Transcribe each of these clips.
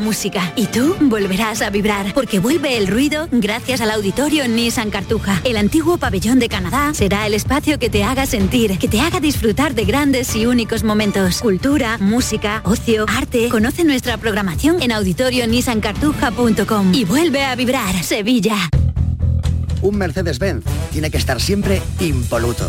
música. Y tú volverás a vibrar, porque vuelve el ruido gracias al auditorio Nissan Cartuja. El antiguo pabellón de Canadá será el espacio que te haga sentir, que te haga disfrutar de grandes y únicos momentos. Cultura, música, ocio, arte. Conoce nuestra programación en auditorionissancartuja.com y vuelve a vibrar, Sevilla. Un Mercedes-Benz tiene que estar siempre impoluto.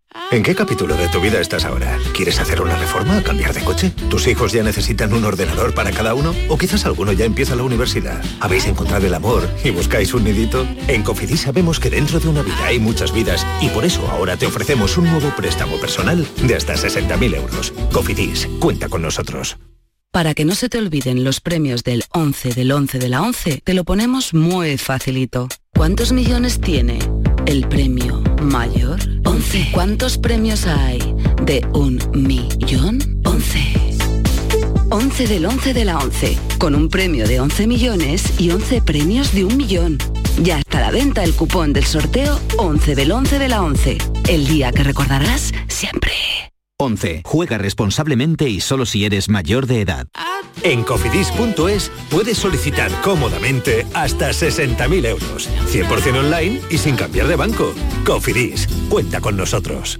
¿En qué capítulo de tu vida estás ahora? ¿Quieres hacer una reforma? ¿Cambiar de coche? ¿Tus hijos ya necesitan un ordenador para cada uno? ¿O quizás alguno ya empieza la universidad? ¿Habéis encontrado el amor y buscáis un nidito? En Cofidis sabemos que dentro de una vida hay muchas vidas y por eso ahora te ofrecemos un nuevo préstamo personal de hasta 60.000 euros. Cofidis, cuenta con nosotros. Para que no se te olviden los premios del 11 del 11 de la 11, te lo ponemos muy facilito. ¿Cuántos millones tiene el premio mayor? 11. ¿Cuántos premios hay de un millón? 11. 11 del 11 de la 11, con un premio de 11 millones y 11 premios de un millón. Ya está a la venta el cupón del sorteo 11 del 11 de la 11, el día que recordarás siempre. 11. Juega responsablemente y solo si eres mayor de edad. En cofidis.es puedes solicitar cómodamente hasta 60.000 euros, 100% online y sin cambiar de banco. Cofidis, cuenta con nosotros.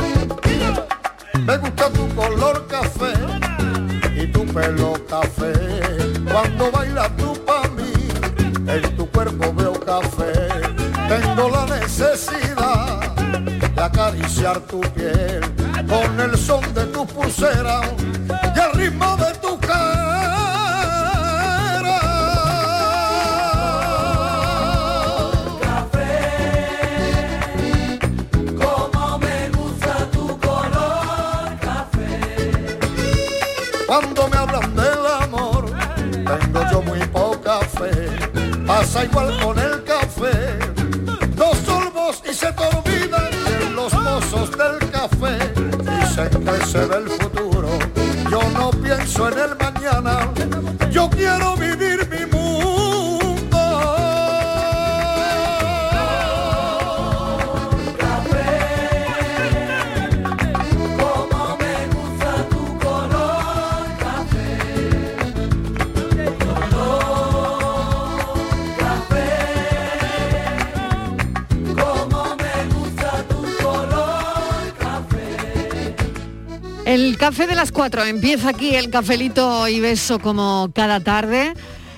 Me gusta tu color café y tu pelo café. Cuando bailas tú para mí, en tu cuerpo veo café. Tengo la necesidad de acariciar tu piel con el son de tu pulsera y el ritmo Pasa igual con el café. Dos sorbos y se te de los mozos del café. Dicen que se ve el futuro. Yo no pienso en el mañana. Yo quiero vivir El café de las cuatro. Empieza aquí el cafelito y beso como cada tarde.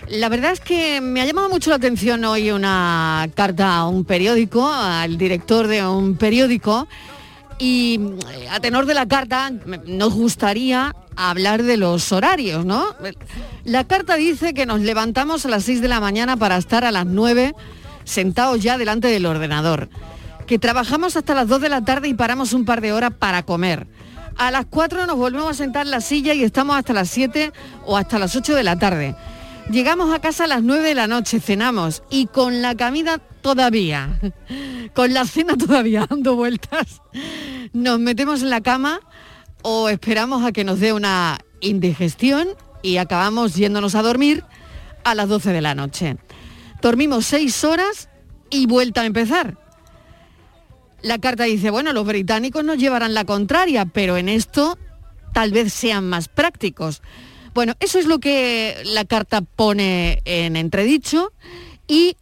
La verdad es que me ha llamado mucho la atención hoy una carta a un periódico, al director de un periódico, Y eh, a tenor de la carta, nos gustaría hablar de los horarios, ¿no? La carta dice que nos levantamos a las 6 de la mañana para estar a las 9 sentados ya delante del ordenador. Que trabajamos hasta las 2 de la tarde y paramos un par de horas para comer. A las 4 nos volvemos a sentar en la silla y estamos hasta las 7 o hasta las 8 de la tarde. Llegamos a casa a las 9 de la noche, cenamos y con la comida todavía, con la cena todavía dando vueltas, nos metemos en la cama o esperamos a que nos dé una indigestión y acabamos yéndonos a dormir a las 12 de la noche. Dormimos 6 horas y vuelta a empezar. La carta dice, bueno, los británicos nos llevarán la contraria, pero en esto tal vez sean más prácticos. Bueno, eso es lo que la carta pone en entredicho y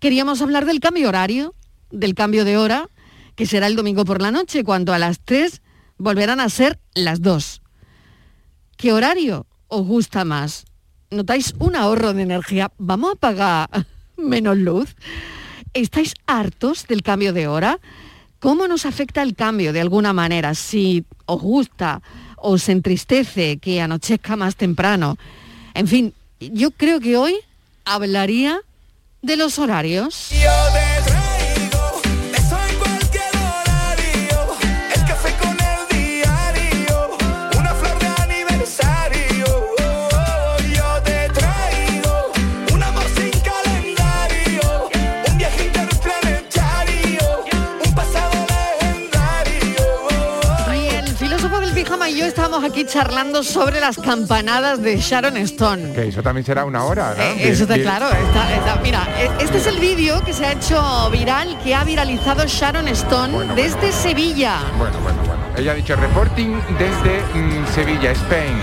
queríamos hablar del cambio horario, del cambio de hora, que será el domingo por la noche, cuando a las 3 volverán a ser las 2. ¿Qué horario os gusta más? ¿Notáis un ahorro de energía? ¿Vamos a pagar menos luz? ¿Estáis hartos del cambio de hora? ¿Cómo nos afecta el cambio de alguna manera? Si os gusta, os entristece que anochezca más temprano. En fin, yo creo que hoy hablaría de los horarios. Estábamos aquí charlando sobre las campanadas de Sharon Stone. Que eso también será una hora, ¿no? Eh, Eso está claro. está- está- mira, eh, este es el vídeo que se ha hecho viral, que ha viralizado Sharon Stone desde Sevilla. Bueno, bueno, bueno. Ella ha dicho reporting desde mm, Sevilla, Spain.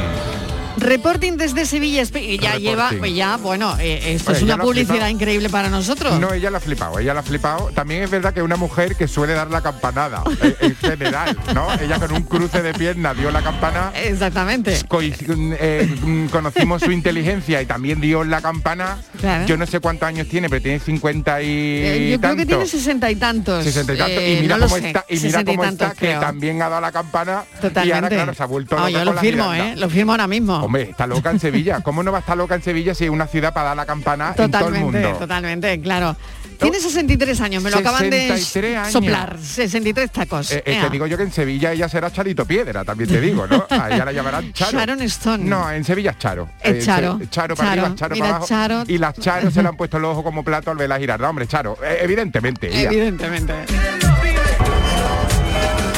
Reporting desde Sevilla, y ya Reporting. lleva, pues ya, bueno, eh, esto Pues es una publicidad increíble para nosotros. No, ella la ha flipado, ella la ha flipado. También es verdad que es una mujer que suele dar la campanada, eh, en general, ¿no? Ella con un cruce de piernas dio la campana. Exactamente. Eh, mm, conocimos su inteligencia y también dio la campana. Claro. Yo no sé cuántos años tiene, pero tiene 50 y Eh, yo creo que tiene tantos. sesenta y tantos. 60 y tantos. Eh, y mira no cómo está, y mira 60 cómo tantos, está, que creo. también ha dado la campana. Totalmente. Y ahora, claro, se ha vuelto loca yo lo firmo. ¿eh? Lo firmo ahora mismo. Hombre, está loca en Sevilla. ¿Cómo no va a estar loca en Sevilla si es una ciudad para dar la campana en todo el Totalmente, mundo? totalmente, claro. Tiene 63 años, me lo acaban de 63 años. soplar. 63 tacos. Eh, eh, te digo yo que en Sevilla ella será Charito Piedra, también te digo, ¿no? A ella la llamarán Charo. Sharon Stone. No, en Sevilla es Charo. Es Eh, Charo. Charo para Charo. arriba, Charo Mira, para abajo. Charo. Y las Charo se le han puesto los ojos como plato al ver la girarda. Hombre, Charo, eh, evidentemente. ella. Evidentemente.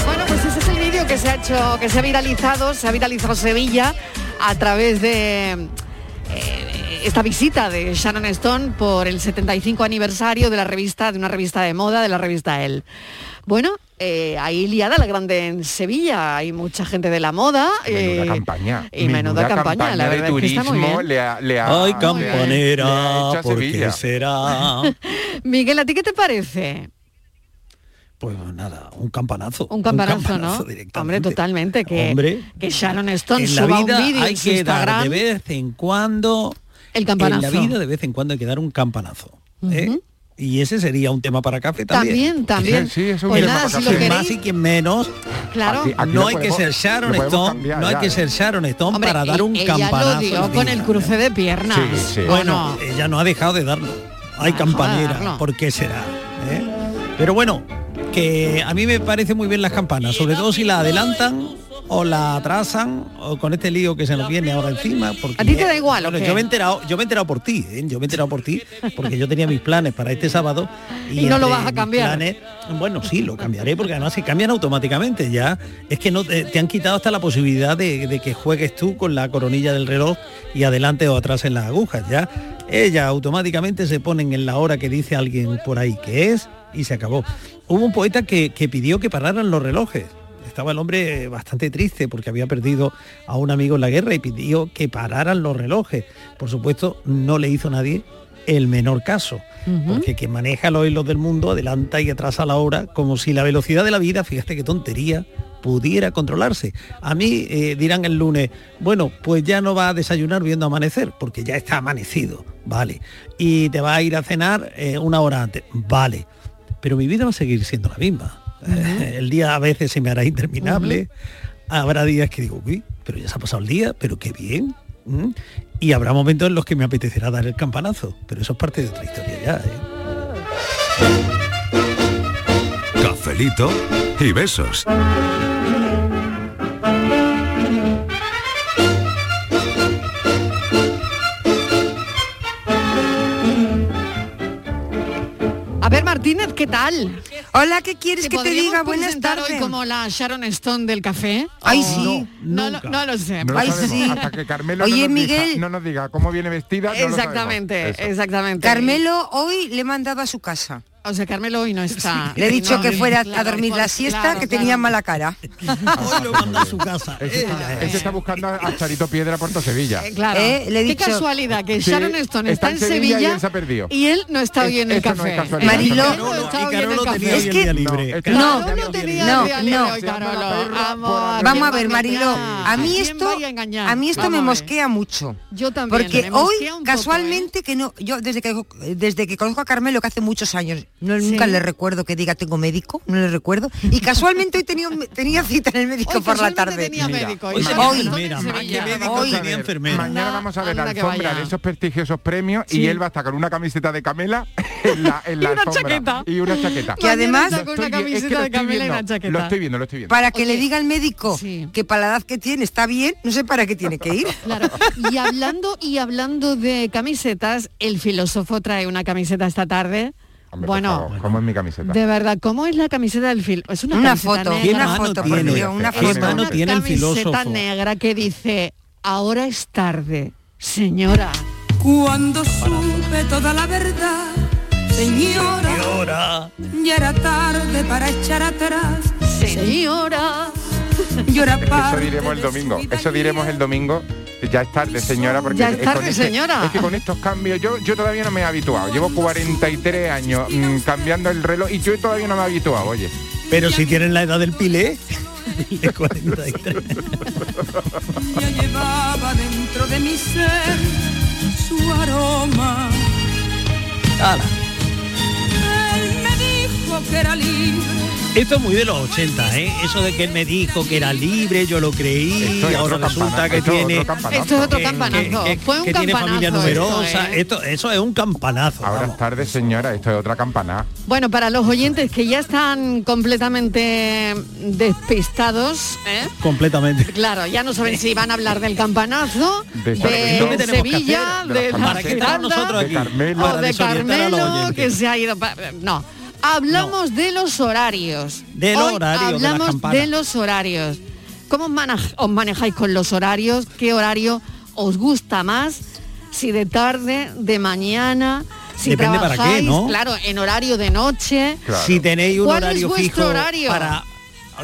Bueno, pues ese es el vídeo que se ha hecho, que se ha viralizado, se ha viralizado Sevilla a través de eh, esta visita de Shannon Stone por el 75 aniversario de la revista, de una revista de moda, de la revista Elle. Bueno, eh, ahí liada la grande en Sevilla, hay mucha gente de la moda. Menuda eh, campaña. Y menuda, campaña, la de verdad es que está muy turismo bien. le ha, le ha- Ay, le ha- campanera, le ha hecho a ¿por qué Sevilla. será? Miguel, ¿a ti qué te parece? Pues nada, un campanazo. Un campanazo, ¿no? directamente. Hombre, totalmente, que, Hombre, que Sharon Stone en la suba vida un vídeo hay en su que dar de vez en cuando El campanazo. En la vida de vez en cuando hay que dar un campanazo. ¿eh? Y ese sería un tema para café también. También, también. Sí, es un Pues nada, si. Quien más y quien menos. Claro. Aquí- aquí no hay que ser Sharon Stone, cambiar no hay ya, que ser Sharon Stone Hombre, para dar un ella campanazo. lo dio al con el cruce de piernas. Sí, sí. ¿o Bueno, no? ella no ha dejado de darlo. Hay campanera. no. ¿Por qué será? ¿Eh? Pero bueno, que a mí me parece muy bien las campanas, sobre todo si la adelantan o la atrasan o con este lío que se nos viene ahora encima. Porque, ¿A ti te da igual o Bueno, yo me he enterado, yo me he enterado por ti, ¿eh? yo me he enterado por ti, porque yo tenía mis planes para este sábado Y no lo vas a cambiar. planes- bueno, sí, lo cambiaré porque además se cambian automáticamente ya. Es que no te, te han quitado hasta la posibilidad de, de que juegues tú con la coronilla del reloj y adelante o atrás en las agujas. Ya ellas automáticamente se ponen en la hora que dice alguien por ahí que es y se acabó. Hubo un poeta que, que pidió que pararan los relojes. Estaba el hombre bastante triste porque había perdido a un amigo en la guerra y pidió que pararan los relojes. Por supuesto, no le hizo nadie el menor caso, porque quien maneja los hilos del mundo adelanta y atrasa la hora como si la velocidad de la vida, fíjate qué tontería, pudiera controlarse. A mí eh, dirán el lunes, bueno, pues ya no va a desayunar viendo amanecer, porque ya está amanecido, vale. Y te va a ir a cenar eh, una hora antes, vale. Pero mi vida va a seguir siendo la misma. El día a veces se me hará interminable. Habrá días que digo, uy, pero ya se ha pasado el día, pero qué bien. ¿Mm? Y habrá momentos en los que me apetecerá dar el campanazo, pero eso es parte de otra historia ya. ¿eh? Cafelito y besos. A ver, Martínez, ¿qué tal? Hola, ¿qué quieres que te diga? Buenas hoy tardes. como la Sharon Stone del café? Ay, ¿O- sí. No, lo- no lo sé. No Ay, sí. hasta que Carmelo Oye, no, nos Miguel. Diga, no nos diga cómo viene vestida. no lo sabemos. exactamente, exactamente. Carmelo hoy le he mandado a su casa. O sea, Carmelo hoy no está. Le he dicho No, que fuera a claro, dormir la siesta, claro, que claro. tenía mala cara. Hoy lo manda a su casa. Ese, está, ese está buscando a Charito Piedra Puerto Sevilla. Eh, Claro. Eh, le he Qué casualidad que Sí, Sharon Stone está, en Sevilla, y él se ha perdido. y él no está hoy en el no café. es. Marilo- no Es que- No, no, no. Vamos ¿quién a ver, Marilo, a mí ¿Quién esto, a mí esto me mosquea mucho. Yo también. Porque hoy, poco, casualmente, que no, yo desde que desde que conozco a Carmelo, que hace muchos años, no, Sí. nunca le recuerdo que diga tengo médico, no le recuerdo. Y casualmente hoy tenía, tenía cita en el médico Hoy por la tarde. tenía Mira, médico. hoy y tenía Sharon enfermera, Stone en más que Sevilla. médico, Hoy- tenía enfermera. Mañana vamos a ver la alfombra de esos prestigiosos premios Sí. y él va a estar con una camiseta de Camela en la, en la Y una alfombra. chaqueta. Y una chaqueta. Que además- con Lo una estoy vi- es que camiseta lo de estoy Camela y viendo. una chaqueta. Lo estoy viendo, lo estoy viendo. Para que Oye, le diga al médico sí. que para la edad que tiene está bien, no sé para qué tiene que ir. Claro. Y hablando y hablando de camisetas, el filósofo trae una camiseta esta tarde. Hombre, bueno, favor, ¿cómo es mi camiseta? de verdad, ¿cómo es la camiseta del filósofo? Es una, Una camiseta foto, negra. ¿Qué una mano foto, por tiene? Dios, una ¿Qué foto. Es mano una tiene el camiseta filósofo? negra que dice, ahora es tarde, señora. Cuando supe toda la verdad, señora, Ahora. ya era tarde para echar atrás. Señora. Llora Eso diremos el domingo. Eso diremos el domingo. Ya es tarde, señora, porque Ya es con tarde, este- señora. Es que con estos cambios yo yo todavía no me he habituado. Llevo 43 años mm, cambiando el reloj y yo todavía no me he habituado, oye. Pero si tienen la edad del pilé, de 43. Ya llevaba dentro de mi ser su aroma. Ala. Él me dijo que era libre. Esto es muy de los 80, ¿eh? Eso de que él me dijo que era libre, yo lo creí, Esto es ahora resulta que esto es tiene... otro campanazo. Esto es otro que- campanazo. que- Fue un que tiene familia campanazo esto, numerosa. ¿eh? Esto, eso es un campanazo. Ahora es tarde, señora, esto es otra campana. Bueno, para los oyentes que ya están completamente despistados, ¿eh? Completamente. Claro, ya no saben si van a hablar del campanazo, De de, Sargento. ¿Qué tenemos que Sevilla? De de de. Carmelo. de que se ha ido. pa- No, hablamos de los horarios. Del Hoy horario, de la hablamos de los horarios. ¿Cómo os manejáis con los horarios? ¿Qué horario os gusta más? Si de tarde, de mañana, si Depende para qué, trabajáis, ¿no? claro, en horario de noche. Si tenéis un ¿Cuál es horario vuestro fijo horario? para...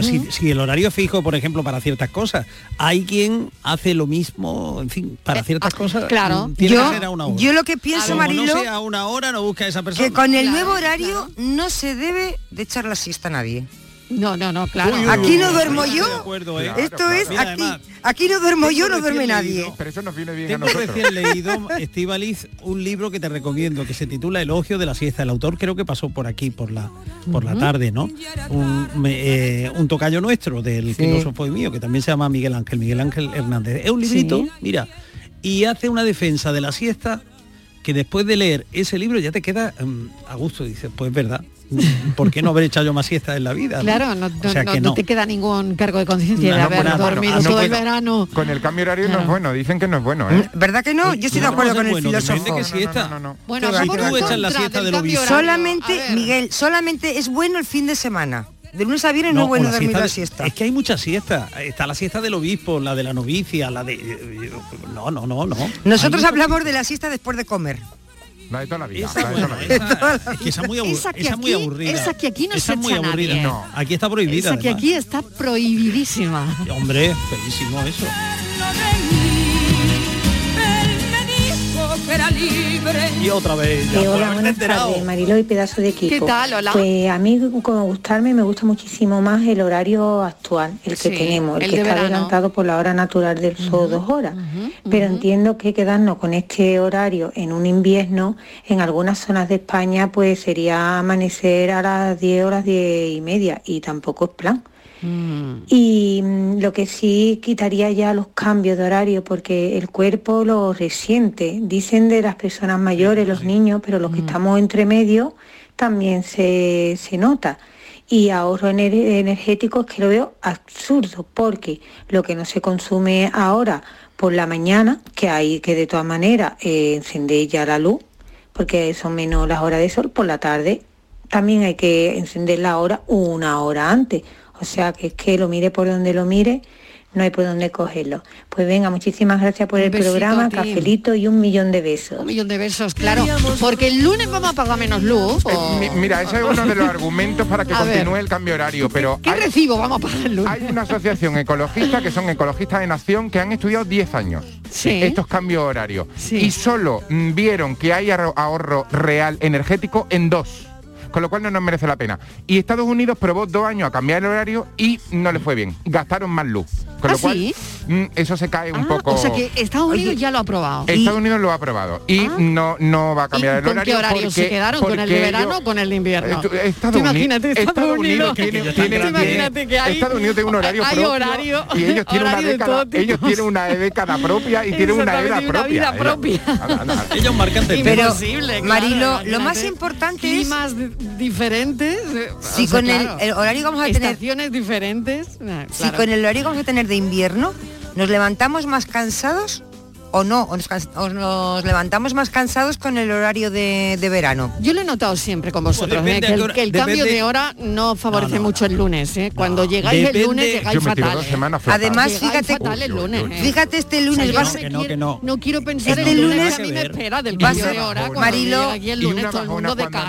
Si, si el horario fijo, por ejemplo, para ciertas cosas, hay quien hace lo mismo, en fin, para ciertas cosas. Eh, claro. mm, Tiene Yo- que ser a una hora. yo lo que pienso, Como Marilo, no sea a una hora, no busca a esa persona. Que con el Claro, nuevo horario no se debe de echar la siesta a nadie. No, no, no, claro. Uy, uy, Aquí no duermo yo. acuerdo, ¿eh? Esto es Mira, aquí. además, Aquí no duermo yo, no duerme nadie. leído- Pero eso nos viene bien a Tengo nosotros. recién leído, Estivaliz, un libro que te recomiendo que se titula Elogio de la siesta. El autor creo que pasó por aquí, por la, por la tarde, ¿no? Un, me- eh, un tocayo nuestro del Sí. filósofo y mío, que también se llama Miguel Ángel, Miguel Ángel Hernández. Es un librito, Sí. mira, y hace una defensa de la siesta que después de leer ese libro ya te queda mm, a gusto. Dices, pues verdad, ¿por qué no haber echado yo más siesta en la vida? Claro, no, O sea no- que no no. te queda ningún cargo de conciencia No, de haber bueno, dormido ah, no, todo el verano. Con el cambio horario no es bueno, dicen que no es bueno, ¿eh? ¿Verdad que no? Yo estoy de acuerdo no, con el filósofo. que siesta. No, no, no. Bueno, Tú echas la siesta de lo Solamente. Miguel, solamente es bueno el fin de semana. De lunes a viernes no, es bueno la dormir la siesta. Es que hay muchas siestas. Está la siesta del obispo, la de la novicia, la de... eh, No, no, no, no. Nosotros hablamos de la siesta después de comer. La de toda la vida. Esa, la de toda la vida. esa- es que esa es muy, Esa que esa es muy aquí- aburrida. esa que aquí no Esa se es muy echa aburrida. nadie. No, aquí está prohibida. Esa que además. aquí está prohibidísima. Hombre, feísimo eso. Era libre. Y otra vez. Eh, hola, buenas tardes, Marilo y pedazo de equipo. ¿Qué tal? Hola. Pues a mí, como gustarme, me gusta muchísimo más el horario actual, el que Sí, tenemos, el, el que está verano. adelantado por la hora natural del sol, dos horas. Pero entiendo que quedarnos con este horario en un invierno, en algunas zonas de España, pues sería amanecer a las 10 horas, 10 y media, y tampoco es plan. Y mm, lo que sí quitaría ya los cambios de horario porque el cuerpo lo resiente. Dicen de las personas mayores, los niños, pero los que estamos entre medio también se, se nota. Y ahorro ener- energético es que lo veo absurdo porque lo que no se consume ahora por la mañana, que hay que de todas maneras eh, encender ya la luz, porque son menos las horas de sol, por la tarde también hay que encender la hora una hora antes. O sea que es que lo mire por donde lo mire, no hay por dónde cogerlo. Pues venga, muchísimas gracias por Un el programa, cafelito y un millón de besos. Un millón de besos, claro. Porque el lunes vamos a pagar menos luz. o- Eh, Mi- Mira, ese es uno de los argumentos para que A ver. continúe el cambio horario, pero ¿Qué recibo vamos a pagar el lunes? hay una asociación ecologista que son ecologistas de nación que han estudiado 10 años Sí. estos cambios horarios y solo mm, vieron que hay ahorro- ahorro real energético en dos. Con lo cual no nos merece la pena. Y Estados Unidos probó dos años a cambiar el horario y no le fue bien. Gastaron más luz. Con ¿Ah, lo cual, sí? mm, eso se cae un poco. O sea que Estados Unidos ya lo ha aprobado. Estados Unidos lo ha aprobado y no, no va a cambiar el ¿Con horario. qué horario porque, se quedaron? ¿Con el de verano o con el de invierno? Esto- Estados imagínate Estados, Estados Unidos tiene- imagínate que hay Estados Unidos tiene un horario hay propio horario, y ellos tienen una década, ellos tienen una década propia y tienen una era Exactamente, una propia. vida propia. Ellos marcan Pero, Marilo, lo más importante es... Climas di- diferentes. eh, Si sea, con el- horario vamos a tener- Estaciones diferentes. ah, Si con el horario vamos a tener de invierno, ¿nos levantamos más cansados o no? ¿O nos, cans- o nos levantamos más cansados con el horario de, de verano? Yo lo he notado siempre con vosotros, Pues ¿eh? que el, que cambio de hora no favorece mucho el lunes. ¿eh? Cuando llegáis Depende- el lunes, llegáis fatal. ¿eh? Además, Llegáis fíjate, fatal el lunes. ¿eh? fíjate este lunes O sea, yo va a no quiero- no quiero pensar Este en el lunes que a mí me espera del Va a cambio ser- de hora. Marilo, el lunes todo el mundo de de va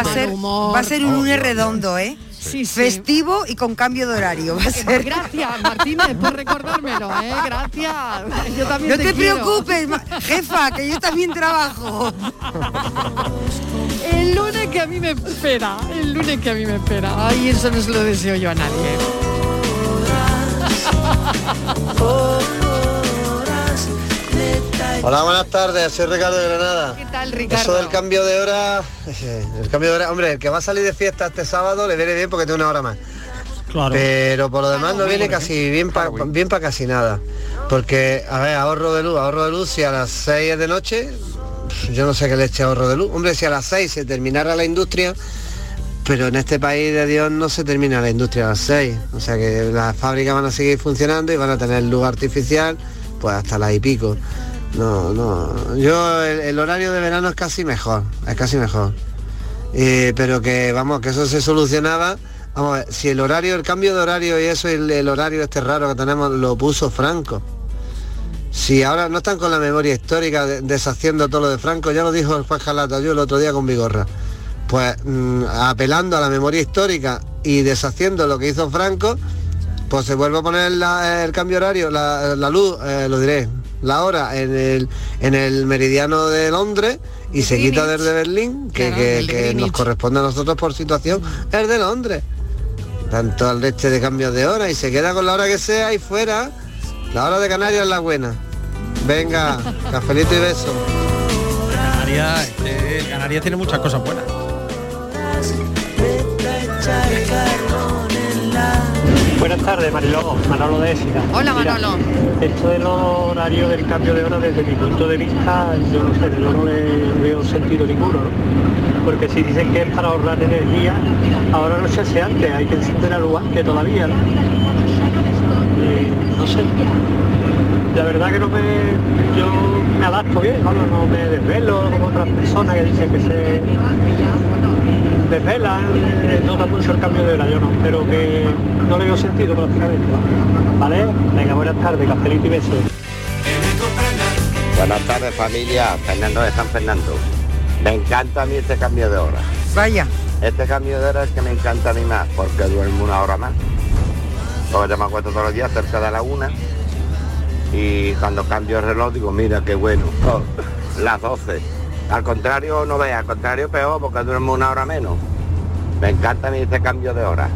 a mal ser humor. va a ser un lunes redondo, ¿eh? Festivo y con cambio de horario. Va a ser. Gracias, Martínez, por recordármelo, ¿eh? Gracias. Yo también No te, te preocupes, jefa, que yo también trabajo. El lunes que a mí me espera, el lunes que a mí me espera. Ay, eso no se lo deseo yo a nadie. Hola, buenas tardes, soy Ricardo de Granada. ¿Qué tal, Ricardo? Eso del cambio de hora, el cambio de hora, hombre, el que va a salir de fiesta este sábado le viene bien porque tiene una hora más. Claro. Pero por lo demás no viene casi bien para bien para casi nada. Porque, a ver, ahorro de luz, ahorro de luz, si a las 6 es de noche, yo no sé qué le eche ahorro de luz. Hombre, si a las 6 se terminara la industria, pero en este país de Dios no se termina la industria a las 6. O sea que las fábricas van a seguir funcionando y van a tener luz artificial pues hasta las y pico. No, no. Yo el, horario de verano es casi mejor, es casi mejor. Pero que vamos, que eso se solucionaba. Vamos, a ver, si el horario, el cambio de horario y eso, el, el horario este raro que tenemos, lo puso Franco. Si ahora no están con la memoria histórica de- deshaciendo todo lo de Franco, ya lo dijo el Juan Jalata yo el otro día con Vigorra. Pues mm, apelando a la memoria histórica y deshaciendo lo que hizo Franco, pues se vuelve a poner el cambio horario, la, la luz, eh, lo diré, la hora en el, en el meridiano de Londres y se quita desde Berlín, que, Claro, que- nos corresponde a nosotros por situación, es de Londres. Tanto al leche de cambios de hora y se queda con la hora que sea y fuera. La hora de Canarias es la buena. Venga, cafelito y beso. Canarias, este, Canarias tiene muchas cosas buenas. Buenas tardes, Mariló. Manolo de Ésica. Hola, Mira, Manolo. Esto del horario del cambio de hora, desde mi punto de vista, yo no sé, yo no le veo sentido ninguno, ¿no? Porque si dicen que es para ahorrar energía, ahora no se hace antes, hay que encender luz que todavía, ¿no? Y no sé. La verdad que no me. yo me adapto bien, ¿no? no me desvelo como otras personas que dicen que se desvelan, eh, notan mucho el cambio de hora, yo no, pero que no le veo sentido prácticamente. ¿Vale? Venga, buenas tardes, cafelito y besos. Buenas tardes familia, Fernando de San Fernando. Me encanta a mí este cambio de hora. Vaya. Este cambio de hora es que me encanta a mí más, porque duermo una hora más. Porque yo me acuesto todos los días cerca de la una. Y cuando cambio el reloj digo, mira qué bueno. las 12. Al contrario, no veas, al contrario peor porque duermo una hora menos. Me encanta mi este cambio de hora,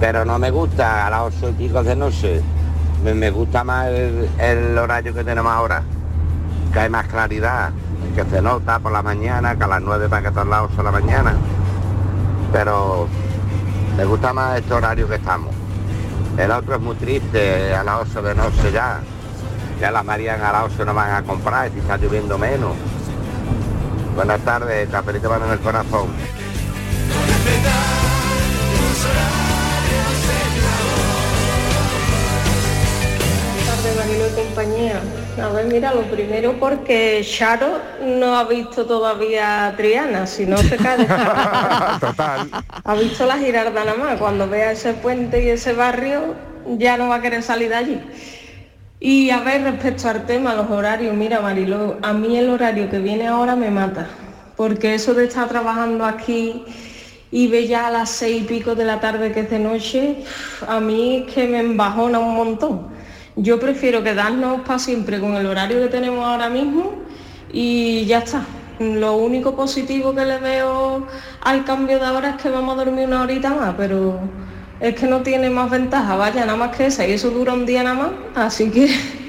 pero no me gusta a las 8 y pico de noche. Me, gusta más el, horario que tenemos ahora, que hay más claridad, que se nota por la mañana, que a las 9 para que a las 8 de la mañana. Pero me gusta más este horario que estamos. El otro es muy triste, a las 8 de noche ya. Ya las Marían a las 8 no van a comprar, si está lloviendo menos. Buenas tardes, cafelito mano en el corazón. tardes, Marilo y compañía. A ver, mira, lo primero porque Charo no ha visto todavía a Triana, si no se cae de Total. Ha visto la Girarda nada más. Cuando vea ese puente y ese barrio, ya no va a querer salir de allí. Y a ver, respecto al tema, los horarios, mira Marilo, a mí el horario que viene ahora me mata, porque eso de estar trabajando aquí y ve ya a las seis y pico de la tarde que es de noche, a mí es que me embajona un montón. Yo prefiero quedarnos para siempre con el horario que tenemos ahora mismo y ya está. Lo único positivo que le veo al cambio de hora es que vamos a dormir una horita más, pero es que no tiene más ventaja, vaya, nada más que esa, y eso dura un día nada más, así que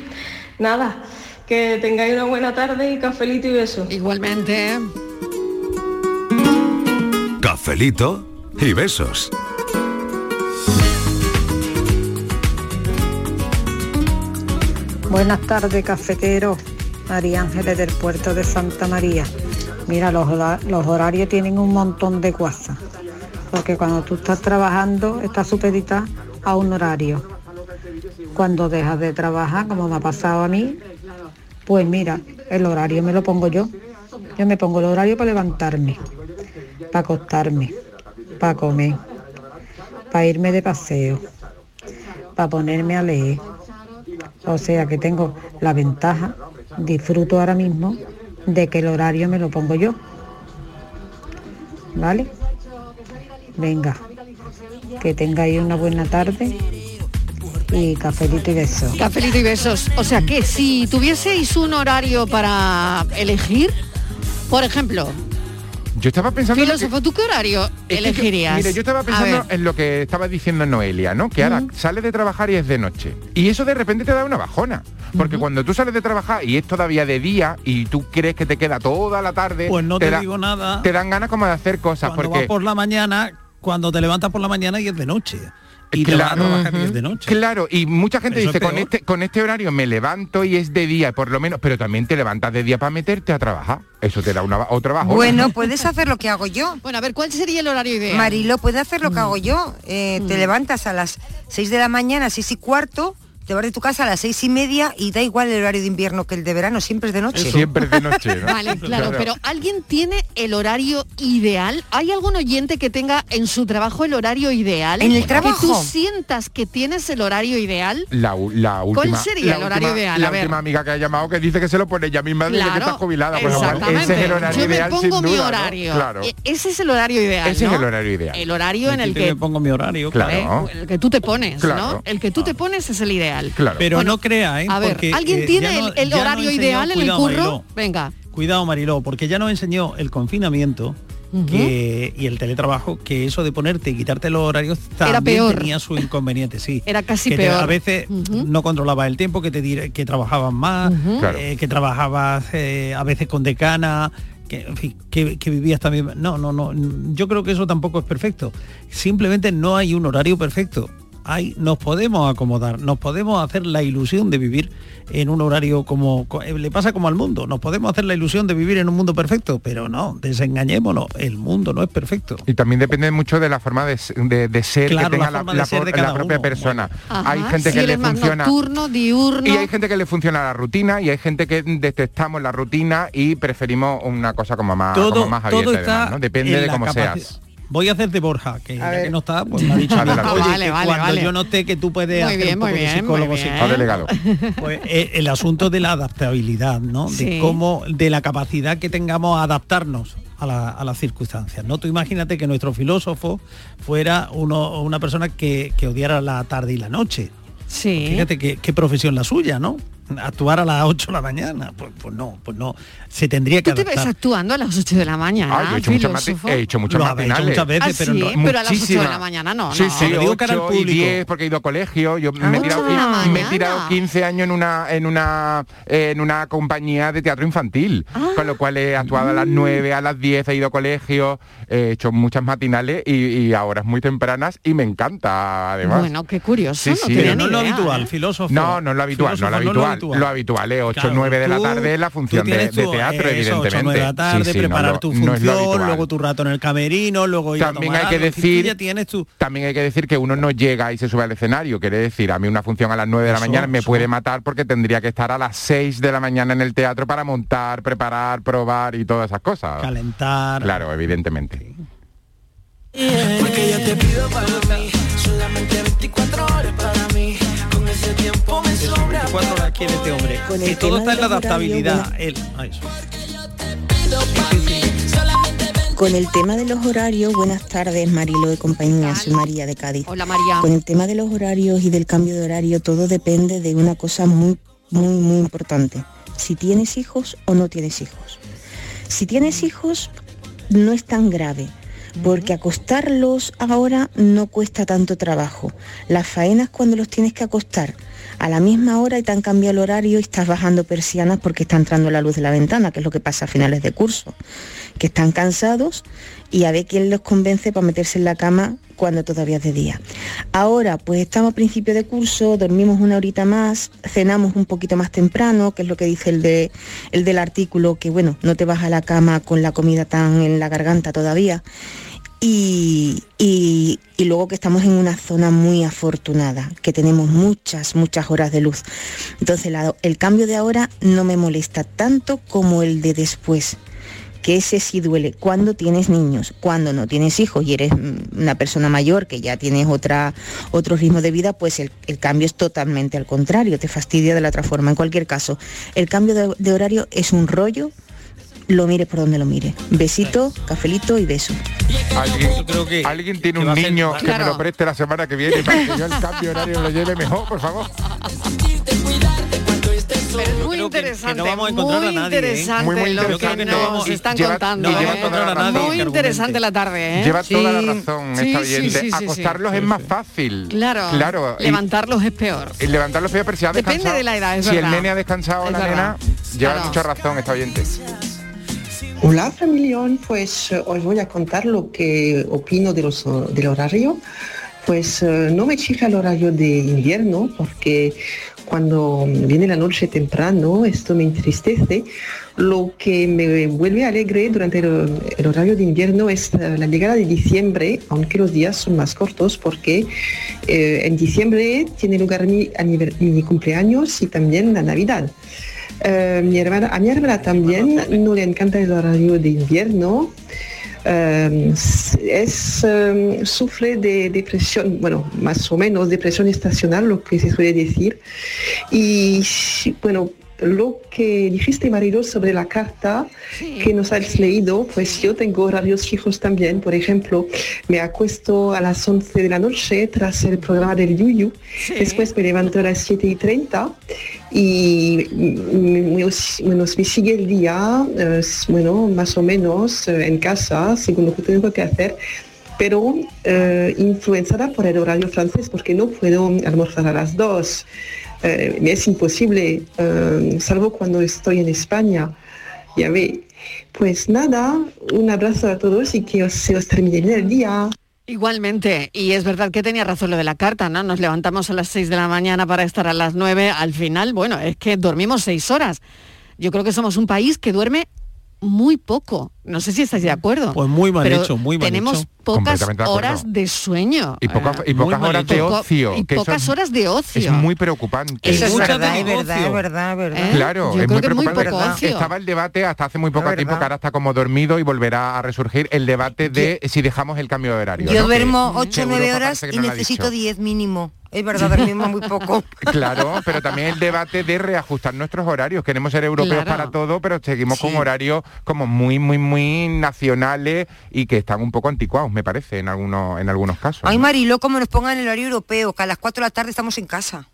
nada, que tengáis una buena tarde y cafelito y besos. Igualmente. Cafelito y besos. Buenas tardes, cafetero. María Ángeles del puerto de Santa María. Mira, los, hora- los horarios tienen un montón de guasas. Porque cuando tú estás trabajando, estás supedita a un horario. Cuando dejas de trabajar, como me ha pasado a mí, pues mira, el horario me lo pongo yo. Yo me pongo el horario para levantarme, para acostarme, para comer, para irme de paseo, para ponerme a leer. O sea que tengo la ventaja, disfruto ahora mismo de que el horario me lo pongo yo. ¿Vale? Venga, que tengáis una buena tarde y cafelito y besos. Cafelito y besos. O sea que si tuvieseis un horario para elegir, por ejemplo, Yo estaba pensando... en lo que- filósofo, ¿tú qué horario yo- elegirías? mire, yo estaba pensando en lo que estaba diciendo Noelia, ¿no? Que ahora sales de trabajar y es de noche. Y eso de repente te da una bajona. Porque cuando tú sales de trabajar y es todavía de día y tú crees que te queda toda la tarde... Pues no te digo nada. Te dan ganas como de hacer cosas. Cuando porque vas por la mañana, cuando te levantas por la mañana y es de noche. Y te vas a trabajar y es de noche. Claro, y mucha gente Eso es dice, con este, con este horario me levanto y es de día, por lo menos, pero también te levantas de día para meterte a trabajar. Eso te da una, otro bajón. Bueno, puedes hacer lo que hago yo. Bueno, a ver, ¿cuál sería el horario ideal? Marilo, puedes hacer lo que hago yo. Eh, Te levantas a las 6 de la mañana, 6 y cuarto, te vas de tu casa a las seis y media y da igual el horario de invierno que el de verano, siempre es de noche. Siempre es de noche, ¿no? Vale, claro, pero ¿alguien tiene el horario ideal? ¿Hay algún oyente que tenga en su trabajo el horario ideal? ¿En el Que trabajo? tú sientas que tienes el horario ideal. La, la ¿Cuál última, sería la el horario última- ideal? La A ver. última amiga que ha llamado que dice que se lo pone ella misma desde que Claro, está jubilada. Exactamente. ese es el horario Yo me ideal pongo sin mi duda, ¿no? horario. Claro. E- Ese es el horario ideal, Ese ¿no? es el horario ideal. El horario en el Yo que pongo mi horario, Claro. el que tú te pones, Claro. ¿no? El que tú te pones es el ideal. Claro. Pero Bueno, no crea, ¿eh? A ver, Porque, ¿alguien eh, tiene no- el, no horario enseñó- ideal en el cuidado, curro? Mariló. Venga. Cuidado, Mariló, porque ya nos enseñó el confinamiento que, y el teletrabajo que eso de ponerte y quitarte los horarios también peor. tenía su inconveniente, sí. Era casi que te- peor. a veces no controlabas el tiempo, que te que trabajabas más, eh, que trabajabas eh, a veces con decana, que, en fin, que, que vivías también. No, no, no. Yo creo que eso tampoco es perfecto. Simplemente no hay un horario perfecto. Hay, nos podemos acomodar, nos podemos hacer la ilusión de vivir en un horario como co- eh, le pasa como al mundo. Nos podemos hacer la ilusión de vivir en un mundo perfecto, pero no, desengañémonos, el mundo no es perfecto. Y también depende mucho de la forma de, s- de- de ser Claro, que tenga la la, forma de la ser por- de la cada propia uno. persona. Ajá, hay gente si que le funciona nocturno, diurno. y hay gente que le funciona la rutina y hay gente que detestamos la rutina y preferimos una cosa como más, todo, como más abierta todo está ¿no? Depende en de cómo seas. Voy a hacerte Borja, que ya que no está, pues me ha dicho, Adelante. oye, Vale, que vale, cuando vale. yo noté que tú puedes Muy hacer bien, un poco muy de bien, psicólogo, muy bien. Pues eh, el asunto de la adaptabilidad, ¿no? Sí. De cómo, de la capacidad que tengamos a adaptarnos a, la- a las circunstancias. ¿no? Tú imagínate que nuestro filósofo fuera uno, una persona que, que odiara la tarde y la noche. Sí. Fíjate qué profesión la suya, ¿no? Actuar a las 8 de la mañana. Pues, pues no, pues no. Se tendría que ¿Tú te ves adaptar. actuando a las 8 de la mañana? Ah, yo he hecho filósofo? he hecho muchas Lo hecho matinales. muchas veces, Ah, pero sí, no- pero a las 8 de Muchísimas. la mañana no, Sí, no. sí, Lo digo cara al 8 y público. 10 porque he ido a colegio. Yo me, he tirado, me he tirado 15 años en una en una en una compañía de teatro infantil, Ah. con lo cual he actuado a las 9, a las 10, he ido a colegio, he hecho muchas matinales y, y a horas muy tempranas y me encanta además. Bueno, qué curioso, Sí, no sí. Pero ni no es lo habitual, ¿eh? filósofo. No, no es lo habitual, no es lo Filósofo, habitual. Lo habitual es 8 o 9 de la tú- tarde la función de, de teatro, eso, evidentemente. 8 o 9 de la tarde, Sí, sí, no preparar lo- tu no es lo función, luego tu rato en el camerino, luego ir a También tomar hay que decir ya tienes tu... también hay que decir que uno no llega y se sube al escenario quiere decir a mí una función a las 9 de la Eso, mañana me eso. puede matar porque tendría que estar a las 6 de la mañana en el teatro para montar preparar probar y todas esas cosas calentar claro evidentemente Porque yo te pido para mí, solamente 24 ¿Cuánto la quiere este hombre? Con el Que todo tema está en la de los horarios, adaptabilidad. Él, ah, eso. Con el tema de los horarios, buenas tardes Marilo de compañía, soy María de Cádiz. Hola María. Con el tema de los horarios y del cambio de horario, todo depende de una cosa muy, muy, muy importante. Si tienes hijos o no tienes hijos. Si tienes hijos, no es tan grave, porque acostarlos ahora no cuesta tanto trabajo. Las faenas cuando los tienes que acostar a la misma hora y te han cambiado el horario y estás bajando persianas porque está entrando la luz de la ventana, que es lo que pasa a finales de curso, que están cansados y a ver quién los convence para meterse en la cama cuando todavía es de día. Ahora, pues estamos a principio de curso, dormimos una horita más, cenamos un poquito más temprano, que es lo que dice el, de, el del artículo, que bueno, no te vas a la cama con la comida tan en la garganta todavía. Y, luego que estamos en una zona muy afortunada, que tenemos muchas, muchas horas de luz. Entonces el cambio de ahora no me molesta tanto como el de después, que ese sí duele cuando tienes niños, cuando no tienes hijos y eres una persona mayor que ya tienes otra, otro ritmo de vida, pues el, cambio es totalmente al contrario, te fastidia de la otra forma. En cualquier caso, el cambio de horario es un rollo, lo mires por donde lo mires. Besito, cafelito y beso. ¿Alguien, alguien tiene un niño que me lo preste la semana que viene para que yo el cambio horario lo lleve mejor, por favor. Pero es muy interesante, no vamos a encontrar muy a nadie, ¿eh? interesante Muy, muy lo que interesante. nos están lleva- contando. y lleva ¿eh? toda la muy interesante la tarde, ¿eh? Lleva toda la razón Sí, esta sí, oyente. sí, sí, sí. Acostarlos es más fácil. Claro, Claro. y- levantarlos es peor. y levantarlos peor, pero si ha Depende descansado. de la edad, es si verdad. el nene ha descansado, Es la verdad. nena, lleva Claro. mucha razón esta oyente. Hola familión, pues eh, os voy a contar lo que opino de los, del horario. Pues eh, no me chica el horario de invierno porque cuando viene la noche temprano esto me entristece. Lo que me vuelve alegre durante el, horario de invierno es eh, la llegada de diciembre, aunque los días son más cortos porque eh, en diciembre tiene lugar mi cumpleaños y también la Navidad. Eh, mi hermana, a mi hermana también no le encanta el horario de invierno. Eh, es, eh, sufre de depresión, bueno, más o menos depresión estacional, lo que se suele decir. Y bueno, lo que dijiste, Marilo, sobre la carta que nos has leído, pues yo tengo horarios fijos también. Por ejemplo, me acuesto a las 11 de la noche tras el programa del Yuyu. Después me levanto a las 7 y 30 y me, bueno, me sigue el día, bueno, más o menos eh, en casa, según lo que tengo que hacer pero eh, influenciada por el horario francés porque no puedo almorzar a las dos. Eh, me es imposible, eh, salvo cuando estoy en España. Ya ve. Pues nada, un abrazo a todos y que os, se os termine el día. Igualmente, y es verdad que tenía razón lo de la carta, ¿no? Nos levantamos a las 6 de la mañana para estar a las 9, al final, bueno, es que dormimos 6 horas. Yo creo que somos un país que duerme muy poco. No sé si estáis de acuerdo. Pues muy mal pero hecho, muy mal Tenemos hecho. pocas horas de sueño. Y, Eh, pocas horas de ocio. Y que pocas horas de ocio. Es muy preocupante. Eso es verdad, es verdad, es verdad, es verdad. ¿Eh? Claro, Yo es muy preocupante. poco ocio. Estaba el debate hasta hace muy poco tiempo, que ahora está como dormido y volverá a resurgir el debate de si dejamos el cambio de horario. Yo ¿no? Duermo que 8 o 9 Europa horas y necesito dicho. 10 mínimo. Es verdad, dormimos muy poco. Claro, pero también el debate de reajustar nuestros horarios. Queremos ser europeos Claro. para todo, pero seguimos con horarios como muy, muy, muy nacionales y que están un poco anticuados, me parece, en algunos, en algunos casos. Ay, Marilo, como nos pongan el horario europeo, que a las 4 de la tarde estamos en casa.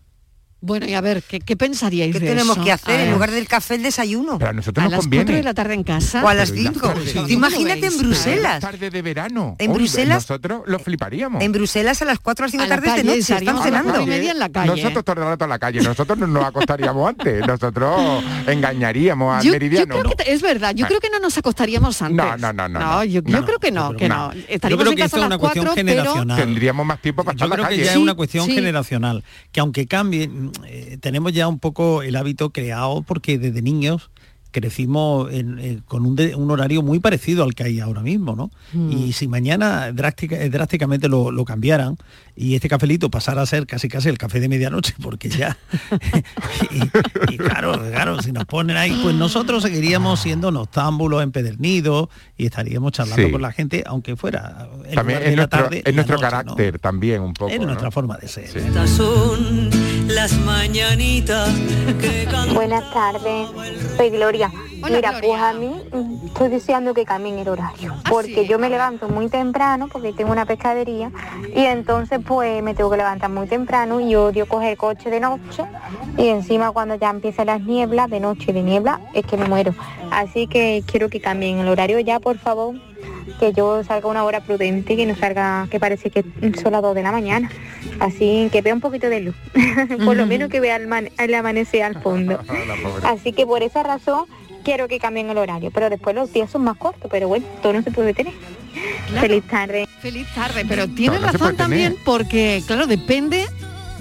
Bueno, y a ver, ¿qué, qué pensaríais ¿Qué de tenemos eso? que hacer en lugar del café el desayuno? Pero a nosotros a nos las conviene. 4 de la tarde en casa. O a las Pero y las 5. tardes, Tú ¿cómo imagínate en Bruselas. tarde de verano. En Uy, Bruselas- Nosotros lo fliparíamos. En Bruselas a las 4 a las 5 A de la tarde de noche están a las cenando. media en la calle. Nosotros todo el rato a la calle. Nosotros no nos acostaríamos antes. Nosotros engañaríamos al Yo, yo meridiano. creo que es verdad, yo Ah. creo que no nos acostaríamos antes. No, no, no, no, no. yo, yo creo que no, que no. Estaríamos creo en que casa esto a es las una cuestión 4, pero generacional. Tendríamos más tiempo para Yo estar en creo la que calle. ya es una cuestión sí. generacional, que aunque cambie, eh, tenemos ya un poco el hábito creado porque desde niños crecimos en- eh, con un, de- un horario muy parecido al que hay ahora mismo, ¿no? Mm. Y si mañana drástica- eh, drásticamente lo, lo cambiaran y este cafelito pasara a ser casi casi el café de medianoche, porque ya... y, y claro, claro, si nos ponen ahí, pues nosotros seguiríamos siendo noctámbulos, empedernidos y estaríamos charlando Sí. con la gente, aunque fuera en También es de la nuestro, tarde, es la nuestro noche, ¿no? carácter también un poco. Es ¿no? nuestra forma de ser. Las mañanitas que. Buenas tardes, soy Gloria. Mira, pues a mí mm, estoy deseando que cambien el horario, porque yo me levanto muy temprano, porque tengo una pescadería, y entonces pues me tengo que levantar muy temprano y odio coger coche de noche, y encima cuando ya empiezan las nieblas, de noche y de niebla, es que me muero. Así que quiero que cambien el horario ya, por favor, que yo salga a una hora prudente, que no salga, que parece que son las 2 de la mañana. Así que vea un poquito de luz, por lo menos que vea el, man- el amanecer al fondo. Así que por esa razón quiero que cambien el horario, pero después los días son más cortos, pero bueno, todo no se puede tener. Feliz tarde. Feliz tarde, pero tienes No, no se razón también porque, claro, depende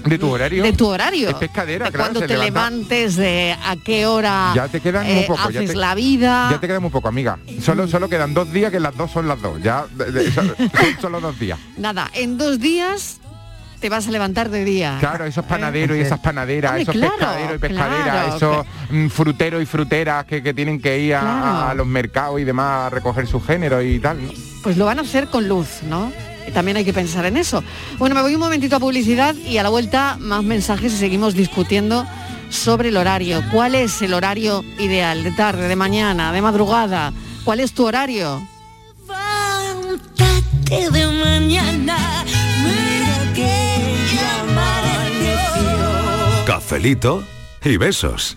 De tu horario. de tu horario. Es pescadera, de claro. cuando te levanta- levantes, de a qué hora Ya te quedan eh, muy poco. ya te- la vida. Ya te queda muy poco, amiga. Solo, solo quedan dos días que las dos son las dos. Ya de- solo dos días. Nada, en dos días te vas a levantar de día. Claro, esos panaderos y esas panaderas, Hombre, esos claro, pescaderos y pescaderas, claro, esos mm, fruteros y fruteras que, que tienen que ir a- a, a los mercados y demás a recoger su género y tal. ¿no? Pues lo van a hacer con luz, ¿no? Y También hay que pensar en eso. Bueno, me voy un momentito a publicidad y a la vuelta más mensajes y seguimos discutiendo sobre el horario. ¿Cuál es el horario ideal? ¿De tarde, de mañana, de madrugada? ¿Cuál es tu horario? Levántate de mañana, mira que ya amaneció. Cafelito y besos.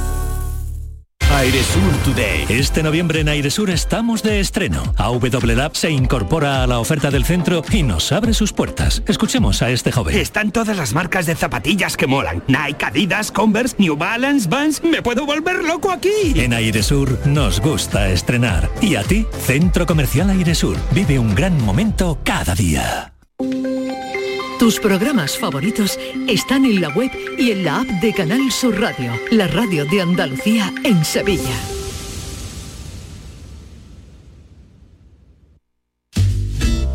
Airesur Today. Este noviembre en Airesur estamos de estreno. AW Lab se incorpora a la oferta del centro y nos abre sus puertas. Escuchemos a este joven. Están todas las marcas de zapatillas que molan. Nike, Adidas, Converse, New Balance, Vans. Me puedo volver loco aquí. En Airesur nos gusta estrenar. ¿Y a ti? Centro Comercial Airesur. Vive un gran momento cada día. Tus programas favoritos están en la web y en la app de Canal Sur Radio, la radio de Andalucía en Sevilla.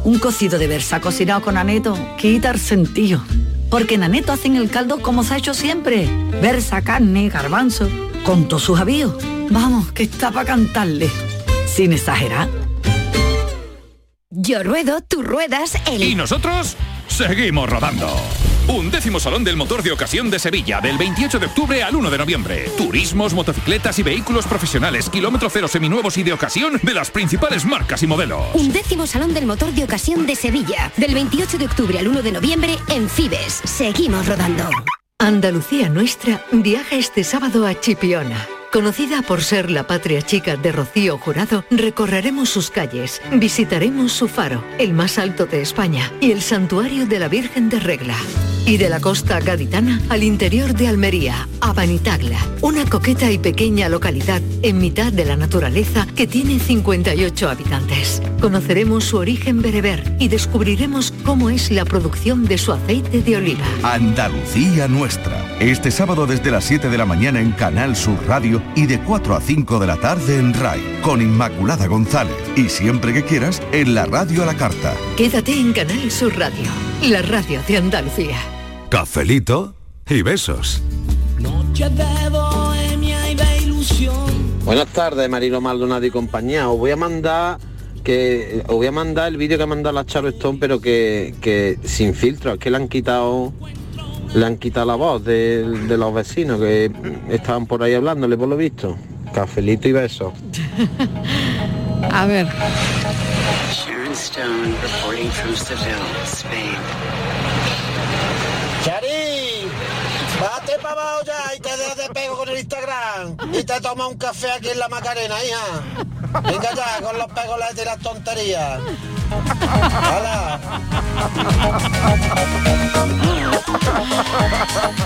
Un cocido de versa cocinado con aneto quita el sentido. Porque en aneto hacen el caldo como se ha hecho siempre. Versa, carne, garbanzo, con todos sus avíos. Vamos, que está para cantarle. Sin exagerar. Yo ruedo, tú ruedas, el... Y nosotros seguimos rodando. Undécimo Salón del Motor de Ocasión de Sevilla, del 28 de octubre al 1 de noviembre. Turismos, motocicletas y vehículos profesionales, kilómetro cero seminuevos y de ocasión de las principales marcas y modelos. Un décimo Salón del Motor de Ocasión de Sevilla, del 28 de octubre al 1 de noviembre en Fibes. Seguimos rodando. Andalucía Nuestra viaja este sábado a Chipiona. Conocida por ser la patria chica de Rocío Jurado, recorreremos sus calles, visitaremos su faro, el más alto de España, y el santuario de la Virgen de Regla. Y de la costa gaditana al interior de Almería, a Banitagla, una coqueta y pequeña localidad en mitad de la naturaleza que tiene 58 habitantes. Conoceremos su origen bereber y descubriremos cómo es la producción de su aceite de oliva. Andalucía Nuestra. Este sábado desde las 7 de la mañana en Canal Sur Radio y de 4 a 5 de la tarde en RAI con Inmaculada González y siempre que quieras en la radio a la carta. Quédate en Canal Sur Radio, la radio de Andalucía. Cafelito y besos. Noche de bohemia y de ilusión. Buenas tardes, Marilo Maldonado y compañía. Os voy a mandar que os voy a mandar el vídeo que ha mandado la Charo Stone, pero que, que sin filtro, es que le han quitado le han quitado la voz de, de los vecinos que estaban por ahí hablándole por lo visto. Cafelito y besos. A ver. Sharon Stone reporting from Seville, Spain. Chari, bate para abajo ya y te dejas de pego con el Instagram y te toma un café aquí en la Macarena, hija. Venga ya, con los pegos le tiras tonterías. ¡Hala!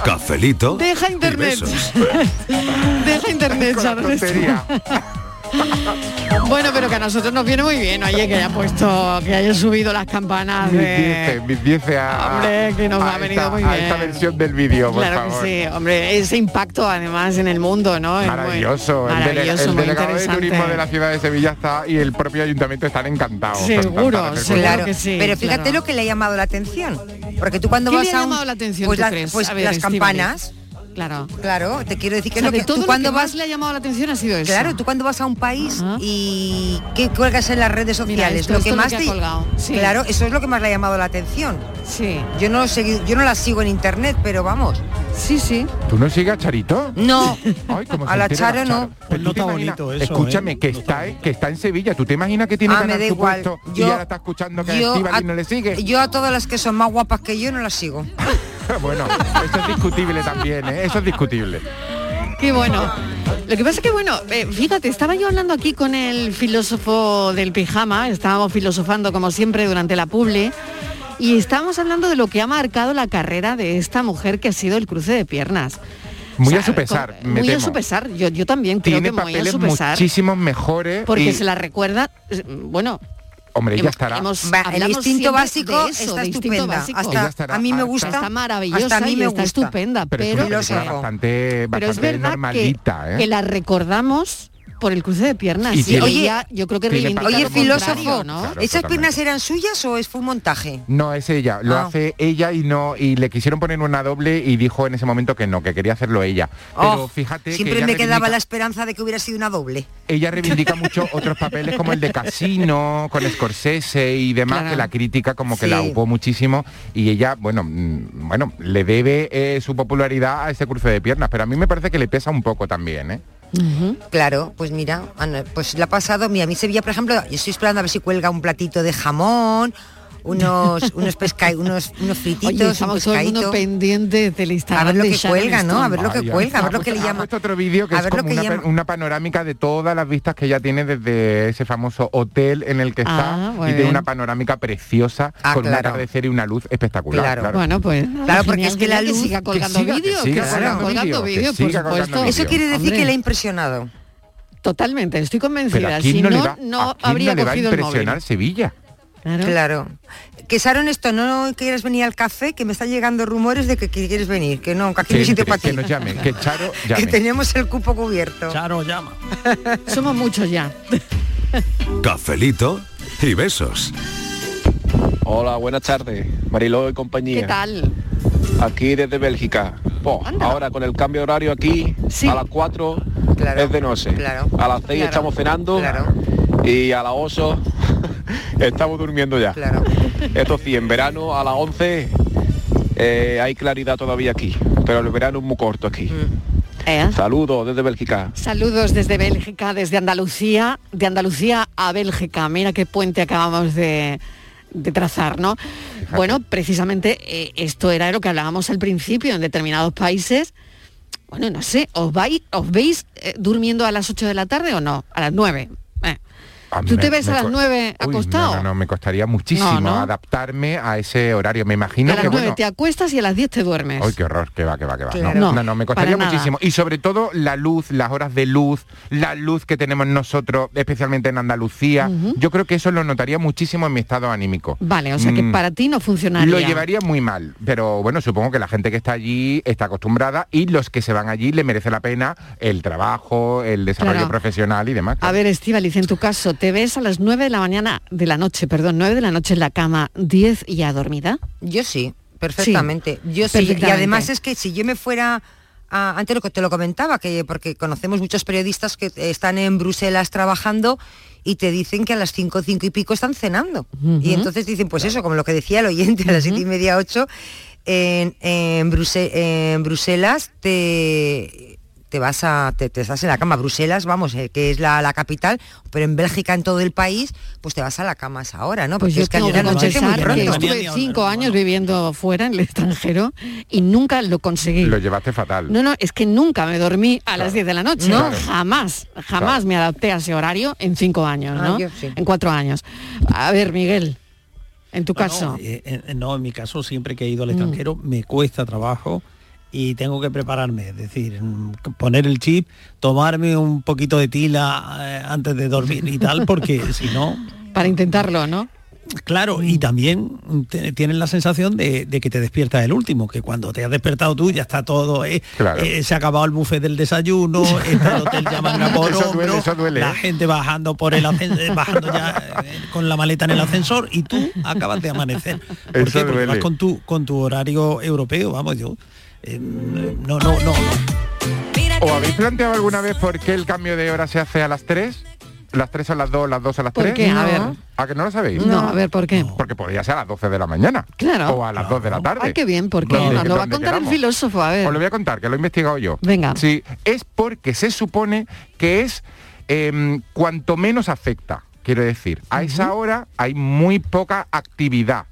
Cafelito Deja y internet. besos. Deja internet, tontería. Bueno, pero que a nosotros nos viene muy bien, oye, que haya puesto, que haya subido las campanas Mis de... dieces, mis a, Hombre, que nos a ha venido esta- muy a bien. esta versión del vídeo, por Claro favor. que sí, hombre, ese impacto además en el mundo, ¿no? Es muy- Maravilloso. El, dele- maravilloso, el muy delegado de turismo de la ciudad de Sevilla está y el propio ayuntamiento están encantados. Seguro, de hacer que sí. Pero fíjate claro. lo que le ha llamado la atención. Porque tú cuando ¿Qué vas le ha a un- llamado la atención, pues, tú la- crees? pues A ver, las campanas. Claro. Claro, te quiero decir que O sea, no, de que todo tú lo cuando que vas más le ha llamado la atención ha sido eso. Claro, tú cuando vas a un país y que cuelgas en las redes Mira, sociales, esto- lo esto que lo más que ha te colgado, sí. Claro, eso es lo que más le ha llamado la atención. Sí. Yo no segui- yo no la sigo en internet, pero vamos. Sí, sí. ¿Tú no sigues a Charito? No. Ay, A la Charo no. Imaginas- Escúchame, que está, que está en Sevilla. ¿Tú te imaginas que tiene Ah, me da su igual. puesto y Yo- ahora está escuchando que yo a- no le sigue? Yo a todas las que son más guapas que yo no las sigo. bueno, eso es discutible también, ¿eh? Eso es discutible. Qué bueno. Lo que pasa es que, bueno, eh, fíjate, estaba yo hablando aquí con el filósofo del pijama, estábamos filosofando como siempre durante la publi, y estábamos hablando de lo que ha marcado la carrera de esta mujer que ha sido el cruce de piernas. Muy O sea, a su pesar, con- me muy a su pesar, yo, yo también creo Tiene que muy a su pesar. muchísimos mejores. Porque y, se la recuerda, eh, bueno, Hombre, ella estará. hemos- Va, el instinto básico eso, está estupenda. básico. Hasta estará a mí me gusta. está maravillosa hasta a mí y me está gusta. estupenda, pero, es una bastante, pero es bastante verdad que, normalita, ¿eh? que la recordamos por el cruce de piernas. Y Y, tiene- ella, yo creo que Oye, filósofo, ¿no? Claro, ¿esas totalmente. piernas eran suyas o es fue un montaje? No, es ella, lo Ah. hace ella y no y le quisieron poner una doble y dijo en ese momento que no, que quería hacerlo ella. Pero Oh, fíjate que Siempre ella me quedaba la esperanza de que hubiera sido una doble. ella reivindica mucho otros papeles como el de Casino, con Scorsese y demás, Claro. que la crítica como que Sí. la upó muchísimo y ella, bueno, mm, bueno, le debe eh, su popularidad a ese cruce de piernas, pero a mí me parece que le pesa un poco también, ¿eh? Claro, pues mira, pues le ha pasado, mira, a mí Sevilla, por ejemplo, yo estoy esperando a ver si cuelga un platito de jamón, unos unos pesca, unos unos frititos, Oye, un estamos todo el mundo pendiente del Instagram A ver lo de que cuelga, ¿no? A ver lo que cuelga, a ver lo que le llama. otro vídeo que A es ver lo como que una, llama. pa- una panorámica de todas las vistas que ella tiene desde ese famoso hotel en el que Ah, está y tiene una panorámica preciosa Ah, con un atardecer y una luz espectacular. Claro. claro. Bueno, pues Claro, porque es que la luz- siga que colgando vídeos, siga que siga colgando vídeos, por supuesto. Eso quiere decir que le ha impresionado. Totalmente, estoy convencida. ¿a quién Si no, no, le va, no habría no le va a cogido el móvil. impresionar Sevilla? Claro. Claro. Que Sharon, esto no quieres venir al café, que me están llegando rumores de que quieres venir, que no, que aquí no hay Que, sitio para ti. que nos llame, que Charo Que llame. tenemos el cupo cubierto. Charo llama. Somos muchos ya. Cafelito y besos. Hola, buenas tardes, Mariló y compañía. ¿Qué tal? Aquí desde Bélgica. Po, ahora con el cambio de horario aquí, a las 4 es de noche. A las 6 Claro. estamos cenando y a las 8 estamos durmiendo ya. Esto sí, en verano a las 11 eh, hay claridad todavía aquí, pero el verano es muy corto aquí. ¿Eh? Saludos desde Bélgica. Saludos desde Bélgica, desde Andalucía, de Andalucía a Bélgica. Mira qué puente acabamos de, de trazar, ¿no? Bueno, precisamente eh, esto era lo que hablábamos al principio, en determinados países. Bueno, no sé, ¿os, vais, os veis eh, durmiendo a las 8 de la tarde o no? A las 9. ¿Tú me- te ves a las co- 9 Uy, acostado? No, no, no, me costaría muchísimo No, ¿no? adaptarme a ese horario. Me imagino a las que 9 bueno. te acuestas y a las 10 te duermes. Ay, qué horror, que va, que va, que va. Claro. No, No, no, me costaría muchísimo. Y sobre todo la luz, las horas de luz, la luz que tenemos nosotros, especialmente en Andalucía. Yo creo que eso lo notaría muchísimo en mi estado anímico. Vale, o sea que Mm, para ti no funcionaría. Lo llevaría muy mal, pero bueno, supongo que la gente que está allí está acostumbrada y los que se van allí le merece la pena el trabajo, el desarrollo Claro. profesional y demás. A ver, Estíbaliz, en tu caso, ¿te ves a las 9 de la mañana, de la noche, perdón, 9 de la noche en la cama, 10 ya dormida? Yo sí, perfectamente. Sí, yo sí. Y además es que si yo me fuera a- antes lo que te lo comentaba, que porque conocemos muchos periodistas que están en Bruselas trabajando y te dicen que a las 5, 5 y pico están cenando. Y entonces dicen, pues eso, como lo que decía el oyente, a las siete y media, 8, en, en, Bruse- en Bruselas te te vas a te, te estás en la cama Bruselas vamos eh, que es la, la capital pero en Bélgica en todo el país pues te vas a la cama esa hora no Pues porque yo es que tengo ayer que muy estuve cinco años viviendo fuera, en el extranjero, y nunca lo conseguí. Lo llevaste fatal. No, no, es que nunca me dormí a las 10 de la noche. No. Jamás, jamás me adapté a ese horario en cinco años, Ah, ¿no? yo sí. En cuatro años. A ver, Miguel, en tu Bueno, caso. eh, eh, no, en mi caso siempre que he ido al Mm. extranjero me cuesta trabajo y tengo que prepararme, es decir, mm, poner el chip, tomarme un poquito de tila eh, antes de dormir y tal, porque si no... Para intentarlo, ¿no? Claro, y también te- tienes la sensación de, de que te despiertas el último, que cuando te has despertado tú ya está todo, eh, Claro. eh, se ha acabado el buffet del desayuno, está el hotel llaman a por Eso duele, hombro, eso duele, la ¿eh? gente bajando por el bajando ya eh, con la maleta en el ascensor y tú acabas de amanecer. ¿Por Eso qué? Porque duele. vas con tu con tu horario europeo, vamos yo. Eh, no, no, no, no. ¿O habéis planteado alguna vez por qué el cambio de hora se hace a las 3? ¿Las 3 a las 2, las 2 a las ¿Por 3? qué? A ver. ¿A que no lo sabéis? No, a ver, ¿por qué? Porque podría ser a las 12 de la mañana. Claro. O a las 2 de la tarde. Ay, qué bien, ¿por qué? ¿Dónde- Nos lo va a contar el filósofo, a ver. Os lo voy a contar, que lo he investigado yo. Venga. Sí, es porque se supone que es em, cuanto menos afecta. Quiero decir, a esa hora hay muy poca actividad.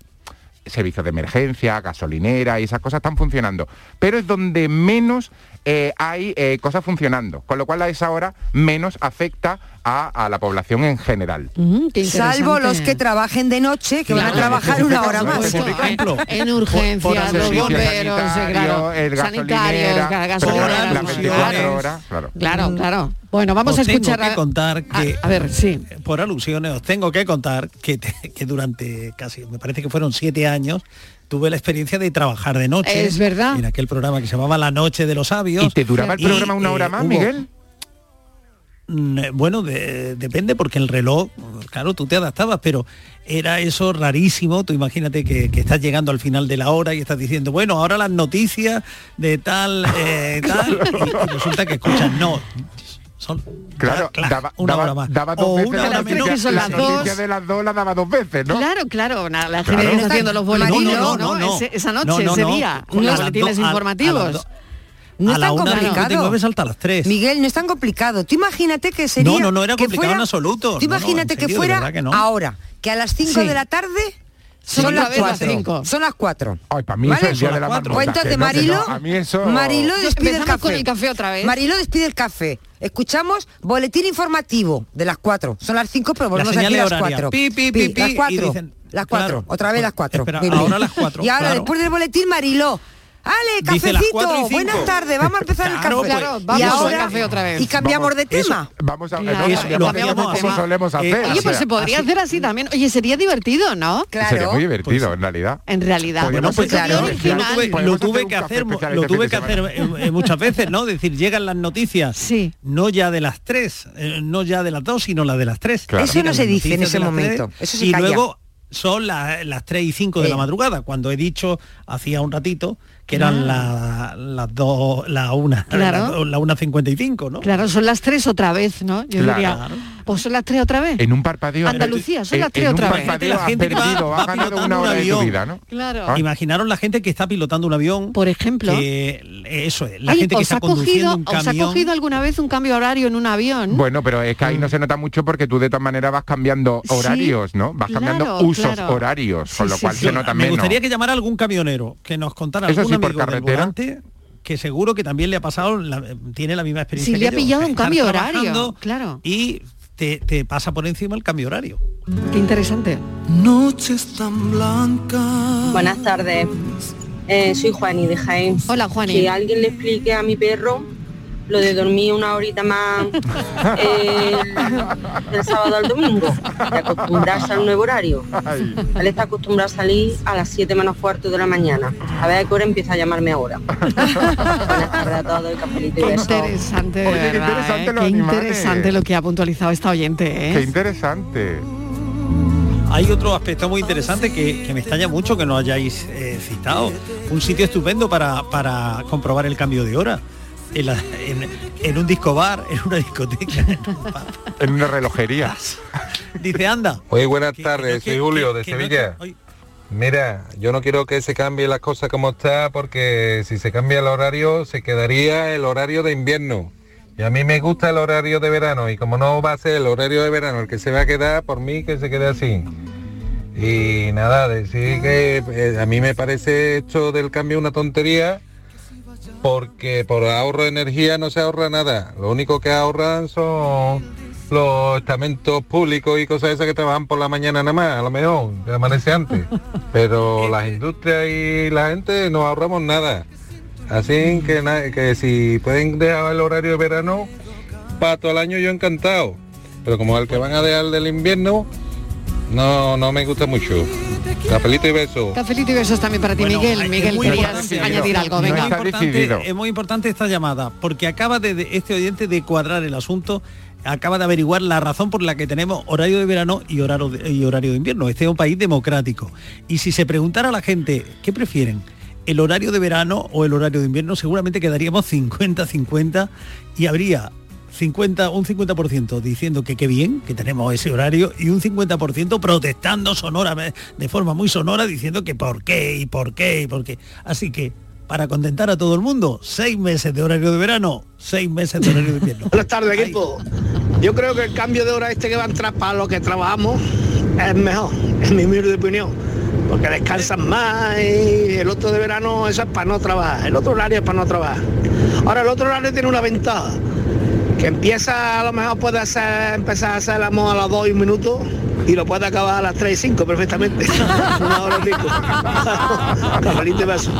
Servicios de emergencia, gasolinera y esas cosas están funcionando. Pero es donde menos eh, hay eh, cosas funcionando. Con lo cual a esa hora menos afecta a, a la población en general. Mm, salvo los que trabajen de noche que van a trabajar una hora más Por ejemplo, en urgencias, los bomberos, eh, sanitario, claro, el sanitarios, gasolinera, ga- pero gasolineras, las 24 hospitales. horas, claro. Claro, claro. Bueno, vamos Os a escuchar tengo que contar que a ver, sí. por alusiones os tengo que contar que, que durante casi me parece que fueron siete años tuve la experiencia de trabajar de noche Es verdad. en aquel programa que se llamaba La Noche de los Sabios ¿Y te duraba el Y, programa una hora eh, más, hubo- Miguel? Mm, eh, Bueno, de- depende porque el reloj, claro, tú te adaptabas, pero era eso rarísimo. Tú imagínate que, que estás llegando al final de la hora y estás diciendo, bueno, ahora las noticias de tal, eh, tal, y, y resulta que escuchas, no, son Claro, clac, daba, una daba- hora más. daba dos O veces una la hora menos. son la las noticia dos. de las dos la daba dos veces, ¿no? Claro, claro, na- la Claro. gente haciendo los boletines, No, ¿no? no, no, no. Ese- esa noche, No, no, ese no. día, los boletines informativos. No a es la tan una complicado. 59 salta a las 3. Miguel, no es tan complicado. Tú imagínate que sería... No, no, no era que complicado fuera- en absoluto. Tú No, no, imagínate en que serio, de fuera que no. ahora, que a las 5 Sí. de la tarde son las vez las 4. cinco. Son las 4. Ay, para mí ¿Vale? eso es el día de las la cuatro. marmota. Pues entonces, no, Marilo, no, a mí eso... Marilo despide el café. con el café otra vez. Marilo despide el café. Escuchamos boletín informativo de las 4. Son las 5, pero volvemos señal aquí a las. 4. Pi, pi, pi, pi, las y 4. dicen- las 4. claro. Otra vez las 4. Espera, ahora las cuatro, Y ahora, claro. después del boletín, Mariló. Ale, cafecito. y. Buenas tardes. Vamos a empezar Claro, el pues, café. Claro, y vamos al ahora, café otra vez. Y cambiamos Vamos, de tema. Vamos a... Claro, no, eso cambiamos lo de hacíamos tema, así. como solemos Eh, hacer. Oye, pues se podría hacer así también. Oye, sería divertido, ¿no? Claro. Sería muy divertido, Pues- en realidad. En realidad. Bueno, pues claro, lo tuve, lo Podemos tuve hacer un que hacer, lo este tuve que de hacer eh, eh, muchas veces, ¿no? Es decir, llegan las noticias, Sí. no ya de las 3, no ya de las 2, sino las de las 3. Claro. Eso no se dice en ese momento. Eso se y calla. luego son la- las 3 y 5 de Eh. la madrugada, cuando he dicho hacía un ratito que eran la- las 2, la 1, Claro. la, 1.55, ¿no? Claro, son las tres otra vez, ¿no? Yo Claro. diría, pues son las tres otra vez. En un parpadeo... Andalucía, son en- las tres en otra un vez. parpadeo La gente va- perdido, va has ganado una un hora de tu avión. vida, ¿no? Claro. Ah. Imaginaros la gente que está pilotando un avión, Por ejemplo. que eso es, la gente que ¿os, está ha conduciendo cogido, un ¿Os ha camión. cogido alguna vez un cambio horario en un avión? Bueno, pero es que ahí no se nota mucho porque tú de todas maneras vas cambiando Sí, horarios, ¿no? Vas cambiando claro, usos claro. horarios, con Sí, lo cual sí. se nota Me menos. gustaría que llamara algún camionero que nos contara Eso por amigo del carretera. volante que seguro que también le ha pasado, la- tiene la misma experiencia. Que le ha yo, pillado un cambio horario, claro. Y te, te pasa por encima el cambio horario. Qué interesante. Noches tan blancas. Buenas tardes. Eh, soy Juani de Jaén. Hola Juani. Que alguien le explique a mi perro lo de dormir una horita más eh, del sábado al domingo, de acostumbrarse al nuevo horario. Él está acostumbrado a salir a las 7 menos cuarto de la mañana. A ver a qué hora empieza a llamarme ahora. Buenas tardes a todos cafelito y besos. interesante, qué interesante ¿eh? Qué interesante lo que ha puntualizado esta oyente. ¿eh? Qué interesante. Hay otro aspecto muy interesante que, que me extraña mucho que no hayáis eh, citado. Un sitio estupendo para, para comprobar el cambio de hora. En, la- en- en un disco bar, en una discoteca. En una relojería. Dice, anda. Oye, buenas tardes, que- soy Julio que- de que no Sevilla. te- Mira, yo no quiero que se cambie la cosa como está porque si se cambia el horario se quedaría el horario de invierno. Y a mí me gusta el horario de verano y como no va a ser el horario de verano el que se va a quedar, por mí que se quede así. Y nada, decir que eh, a mí me parece esto del cambio una tontería porque por ahorro de energía no se ahorra nada. Lo único que ahorran son los estamentos públicos y cosas esas que trabajan por la mañana nada más, a lo mejor, que amanece antes. Pero las industrias y la gente no ahorramos nada. Así que, que si pueden dejar el horario de verano, para todo el año yo encantado. Pero como el que van a dejar del invierno, no, no me gusta mucho. Cafelito y beso. Cafelito y besos también para ti, Bueno, Miguel. Miguel, muy querías añadir algo, venga. importante- Es muy importante esta llamada, porque acaba de, de- este oyente de cuadrar el asunto, acaba de averiguar la razón por la que tenemos horario de verano y horario de, y horario de invierno. Este es un país democrático. Y si se preguntara a la gente, ¿qué prefieren? ¿El horario de verano o el horario de invierno? Seguramente quedaríamos 50-50 y habría 50, un 50% diciendo que qué bien que tenemos ese horario y un 50% protestando sonora de forma muy sonora diciendo que por qué y por qué y por qué. Así que para contentar a todo el mundo, seis meses de horario de verano, seis meses de horario de invierno. Buenas tardes, equipo. Yo creo que el cambio de hora este que va a entrar para los que trabajamos es mejor, en mi humilde opinión. Porque descansan más y el otro de verano eso es para no trabajar. El otro horario es para no trabajar. Ahora el otro horario tiene una ventaja. Que empieza, a lo mejor puede hacer, empezar a hacer el amor a las 2 y un minuto y lo puede acabar a las 3 y 5 perfectamente. Una hora y pico. Cafelito y beso.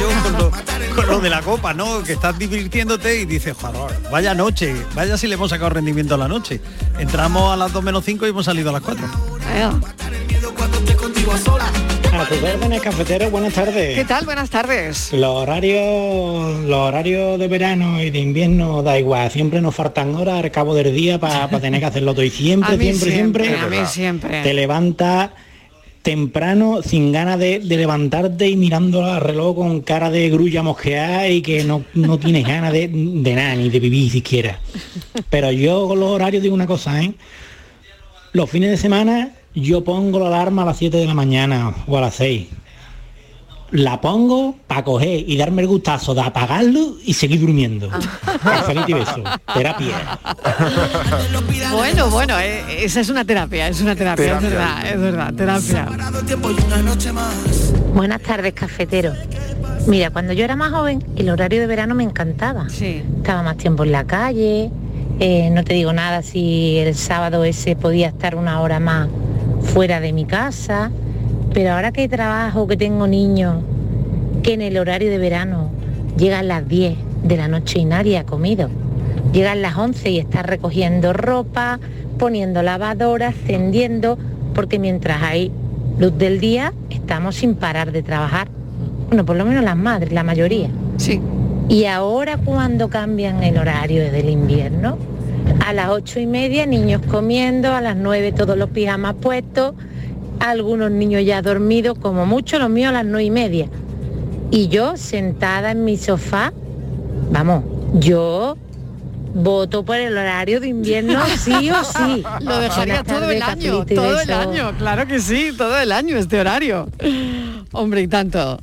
Yo con lo, con lo de la copa, ¿no? Que estás divirtiéndote y dices, joder, vaya noche, vaya si le hemos sacado rendimiento a la noche. Entramos a las 2 menos 5 y hemos salido a las 4. A tus órdenes, cafetero, buenas tardes. ¿Qué tal? Buenas tardes. Los horarios, los horarios de verano y de invierno da igual, siempre nos faltan horas al cabo del día para tener que hacerlo todo y siempre, A mí siempre, siempre, siempre, a mí siempre. te levantas temprano sin ganas de, de levantarte y mirando al reloj con cara de grulla mosqueada y que no, no tienes ganas de, de nada, ni de vivir siquiera. Pero yo con los horarios digo una cosa, ¿eh? Los fines de semana yo pongo la alarma a las 7 de la mañana o a las 6. La pongo para coger y darme el gustazo de apagarlo y seguir durmiendo. Cafelito y beso. Terapia. Bueno, bueno, eh, esa es una terapia, es una terapia, es verdad, es verdad, terapia. Buenas tardes, cafetero. Mira, cuando yo era más joven, el horario de verano me encantaba. Estaba más tiempo en la calle. eh, no te digo nada si el sábado ese podía estar una hora más fuera de mi casa. Pero ahora que trabajo, que tengo niños, que en el horario de verano llegan las 10 de la noche y nadie ha comido. Llegan las 11 y estás recogiendo ropa, poniendo lavadoras, tendiendo, porque mientras hay luz del día estamos sin parar de trabajar. Bueno, por lo menos las madres, la mayoría. Sí. Y ahora cuando cambian el horario del invierno, a las ocho y media niños comiendo, a las nueve todos los pijamas puestos, algunos niños ya dormidos, como mucho los míos a las nueve y media. Y yo sentada en mi sofá, vamos, yo voto por el horario de invierno sí o sí. Lo dejaría todo el año, todo el año, claro que sí, todo el año este horario. Hombre, y tanto.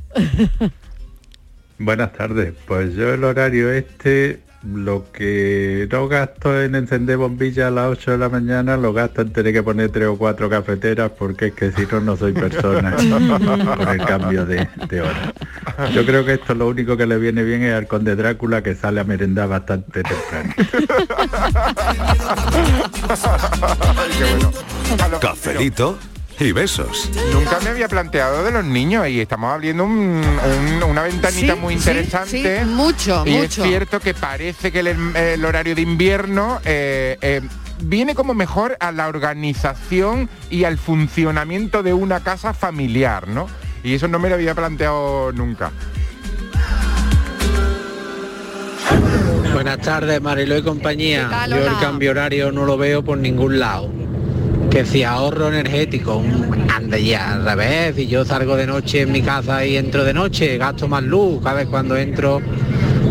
Buenas tardes. Pues yo el horario este, lo que no gasto en encender bombillas a las 8 de la mañana, lo gasto en tener que poner tres o cuatro cafeteras porque es que si no, no soy persona por el cambio de, de hora. Yo creo que esto lo único que le viene bien es al conde Drácula que sale a merendar bastante temprano. Cafelito y besos. Nunca me había planteado de los niños y estamos abriendo un- un- una ventanita Sí, muy interesante. sí, mucho, y mucho. es cierto que parece que el, el horario de invierno eh, eh, viene como mejor a la organización y al funcionamiento de una casa familiar, ¿no? Y eso no me lo había planteado nunca. Buenas tardes, Marilo y compañía. ¿Qué tal, Yo el cambio horario no lo veo por ningún lado. Que si ahorro energético, anda ya, al revés. Si yo salgo de noche en mi casa y entro de noche, gasto más luz. Cada vez cuando entro,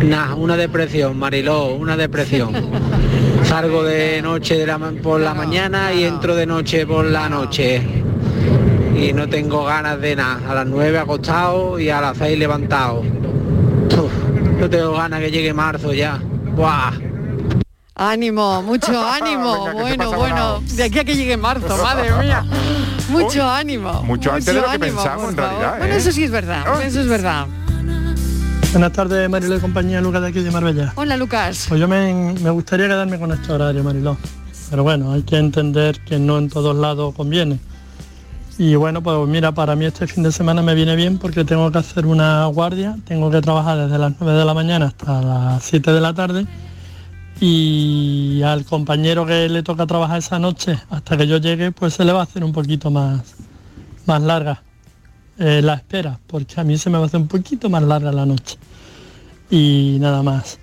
nah, una depresión, Mariló, una depresión. Salgo de noche de la ma- por la mañana y entro de noche por la noche. Y no tengo ganas de nada. A las 9 acostado y a las 6 levantado. Uf, no tengo ganas que llegue marzo ya. Buah. Ánimo, mucho ánimo. Venga, bueno, bueno. De aquí a que llegue marzo, madre mía. Mucho ánimo. mucho antes de lo que ánimo, pensamos, en realidad, Bueno, ¿eh? eso sí es verdad. Eso es verdad. Buenas tardes, Mariló y compañía, Lucas de aquí de Marbella. Hola, Lucas. Pues yo me, me gustaría quedarme con este horario, Mariló. Pero bueno, hay que entender que no en todos lados conviene. Y bueno, pues mira, para mí este fin de semana me viene bien porque tengo que hacer una guardia, tengo que trabajar desde las 9 de la mañana hasta las 7 de la tarde y al compañero que le toca trabajar esa noche hasta que yo llegue, pues se le va a hacer un poquito más, más larga eh, la espera, porque a mí se me va a hacer un poquito más larga la noche. Y nada más.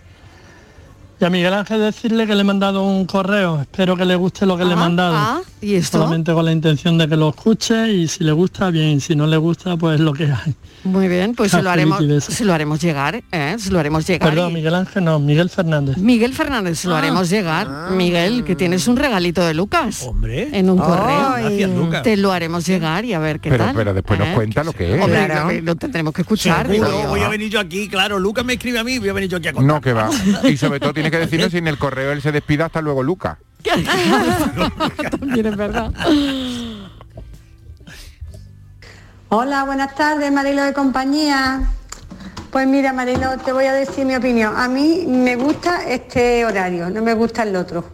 Y a Miguel Ángel decirle que le he mandado un correo, espero que le guste lo que le he Ah, mandado. ah, ¿y esto? Solamente con la intención de que lo escuche y si le gusta, bien, si no le gusta, pues lo que hay. Muy bien, pues se lo haremos, se lo haremos llegar, ¿eh? Se lo haremos llegar. Perdón, y- Miguel Ángel no, Miguel Fernández. Miguel Fernández, se lo haremos llegar. Miguel, que tienes un regalito de Lucas. Hombre. En un correo. Gracias, Lucas. Te lo haremos llegar y a ver qué Pero, tal. pero después nos ¿eh? cuenta lo que es. Hombre, lo, lo tendremos que escuchar. Seguro, voy a venir yo aquí, claro, Lucas me escribe a mí, voy a venir yo aquí a contar. No, que va. Y sobre todo tiene que decirnos si en el correo él se despida hasta luego, Luca. También es verdad. Hola, buenas tardes, Marilo de compañía. Pues mira, Marilo, te voy a decir mi opinión. A mí me gusta este horario, no me gusta el otro.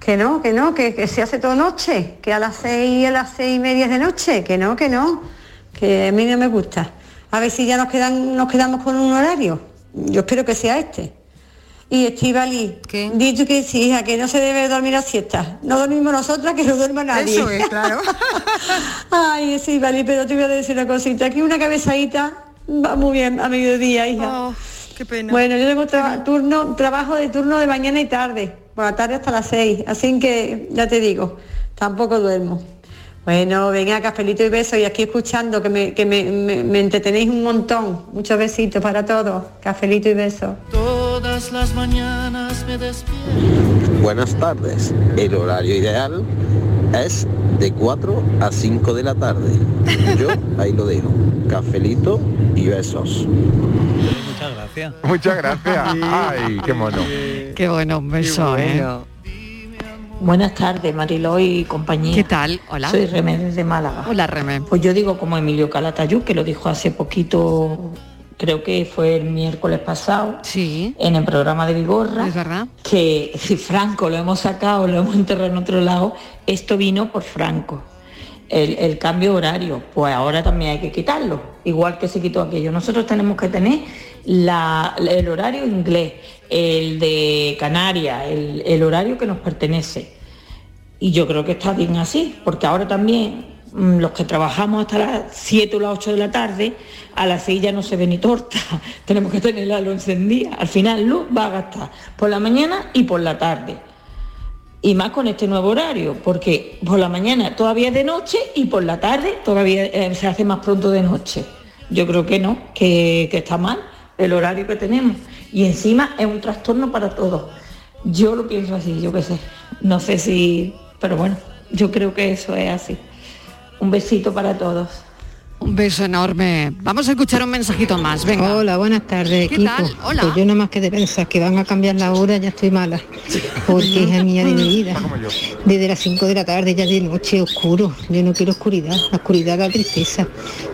Que no, que no, que, que se hace todo noche, que a las seis, a las seis y media de noche, que no, que no, que a mí no me gusta. A ver si ya nos quedan, nos quedamos con un horario. Yo espero que sea este. Y Estivali, dicho que sí, hija, que no se debe dormir a siesta. No dormimos nosotras, que no duerma nadie. Eso es, claro. Ay, Estivali, pero te voy a decir una cosita. Aquí una cabezadita va muy bien a mediodía, hija. Oh, qué pena. Bueno, yo tengo turno, trabajo de turno de mañana y tarde. Por la tarde hasta las seis. Así que, ya te digo, tampoco duermo. Bueno, venga, cafelito y besos y aquí escuchando que me, que me, me- me entretenéis un montón. Muchos besitos para todos. Cafelito y besos. Todas las mañanas me despierto. Buenas tardes. El horario ideal es de 4 a 5 de la tarde. Yo ahí lo dejo. Cafelito y besos. Muchas gracias. Muchas gracias. Ay, qué mono. Qué bueno, un beso, ¿eh? Buenas tardes, Mariló y compañía. ¿Qué tal? Hola. Soy Remé desde Málaga. Hola, Remé. Pues yo digo como Emilio Calatayud, que lo dijo hace poquito, creo que fue el miércoles pasado, en el programa de Vigorra, Es verdad. que si Franco lo hemos sacado, lo hemos enterrado en otro lado, esto vino por Franco. El, cambio horario, pues ahora también hay que quitarlo, igual que se quitó aquello. Nosotros tenemos que tener la- el horario inglés, el de Canarias, el, el horario que nos pertenece. Y yo creo que está bien así, porque ahora también mm, los que trabajamos hasta las 7 o las 8 de la tarde, a las 6 ya no se ve ni torta. Tenemos que tener la luz encendida. Al final luz va a gastar por la mañana y por la tarde. Y más con este nuevo horario, porque por la mañana todavía es de noche y por la tarde todavía eh, se hace más pronto de noche. Yo creo que no, que, que está mal el horario que tenemos. Y encima es un trastorno para todos. Yo lo pienso así, yo qué sé. No sé si, pero bueno, yo creo que eso es así. Un besito para todos. Un beso enorme. Vamos a escuchar un mensajito más. Venga. Hola, buenas tardes, ¿Qué equipo. tal? Hola. Pues yo nada más que de pensar que van a cambiar la hora ya estoy mala. Porque hija mía de mi vida. Desde las 5 de la tarde ya de noche oscuro. Yo no quiero oscuridad. La oscuridad da tristeza.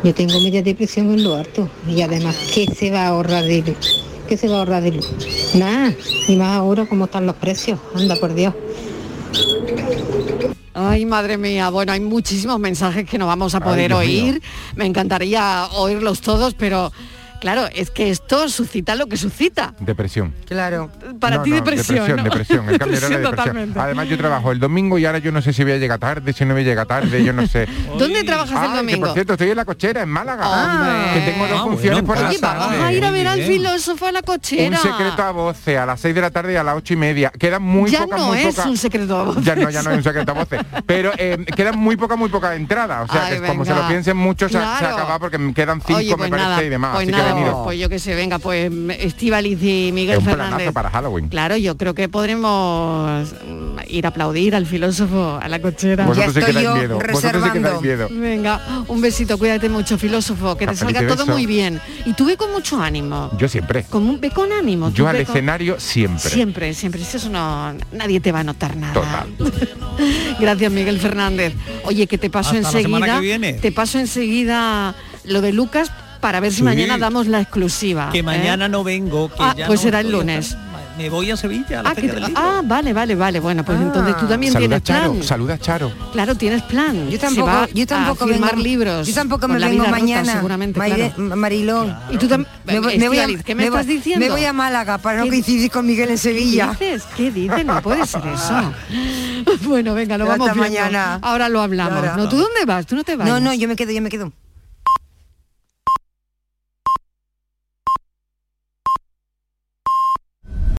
Yo tengo media depresión en lo alto. Y además, ¿qué se va a ahorrar de luz? ¿Qué se va a ahorrar de luz? Nada. Y más ahora cómo están los precios. Anda, por Dios. Ay, madre mía. Bueno, hay muchísimos mensajes que no vamos a poder mío. oír. Me encantaría oírlos todos, pero claro, es que esto suscita lo que suscita. Depresión. Claro. Para No, ti no, depresión. Depresión, ¿no? depresión. El cambio era la Depresión depresión. totalmente. Además yo trabajo el domingo y ahora yo no sé si voy a llegar tarde, si no voy a llegar tarde, yo no sé. ¿Dónde trabajas el que domingo? por cierto, estoy en la cochera, en Málaga. Que tengo dos Ah, funciones bueno, por Oye, la vamos tarde. a ir a ver al filósofo a la cochera. Un secreto a voces a las 6 de la tarde y a las ocho y media. Quedan muy ya pocas, no muy es pocas. un secreto a voces. Ya no, ya no es un secreto a voces. Pero eh, quedan muy pocas, muy pocas entradas. O sea, Ay, que como se lo piensen mucho, se, se Claro. acaba porque me quedan cinco, Oye, pues me parece, nada, y demás. pues Así nada, que pues yo que sé, venga, pues Estivaliz y Miguel Es un Fernández. para Halloween. Claro, yo creo que podremos ir a aplaudir al filósofo, a la cochera. Vosotros sí que dais miedo. Vosotros sí que miedo. Venga, un besito, cuídate mucho, filósofo, que te Cafelito salga todo beso. muy bien. Y tú ve con mucho ánimo. Yo siempre. Con un- ve con ánimo. tú Yo al con- escenario siempre. Siempre, siempre. Si Eso no, nadie te va a notar nada. Total. Gracias, Miguel Fernández. Oye, que te paso Hasta la semana enseguida. que viene. Te paso enseguida lo de Lucas para ver si Sí. mañana damos la exclusiva. Que ¿eh? mañana no vengo, que Ah, ya pues no será el lunes. Me voy a Sevilla, a la Ah, que- Feria del Libro. ah, vale, vale, vale. Bueno, pues entonces tú también Saluda tienes a Charo, plan. saluda a Charo. Claro, tienes plan. Yo tampoco, va yo tampoco a firmar vengo, libros. Yo tampoco me la vengo mañana. seguramente, Maire- claro. Mariló. Y tú también. Me voy- me voy a- ¿Qué me, me voy- estás diciendo? Me voy a Málaga para no ¿Qué- coincidir con Miguel en Sevilla. ¿Qué dices? ¿Qué dices? No puede ser eso. bueno, venga, lo Hasta vamos mañana. Ahora lo hablamos. ¿Tú dónde vas? ¿Tú no te vas? No, no, yo me quedo, yo me quedo.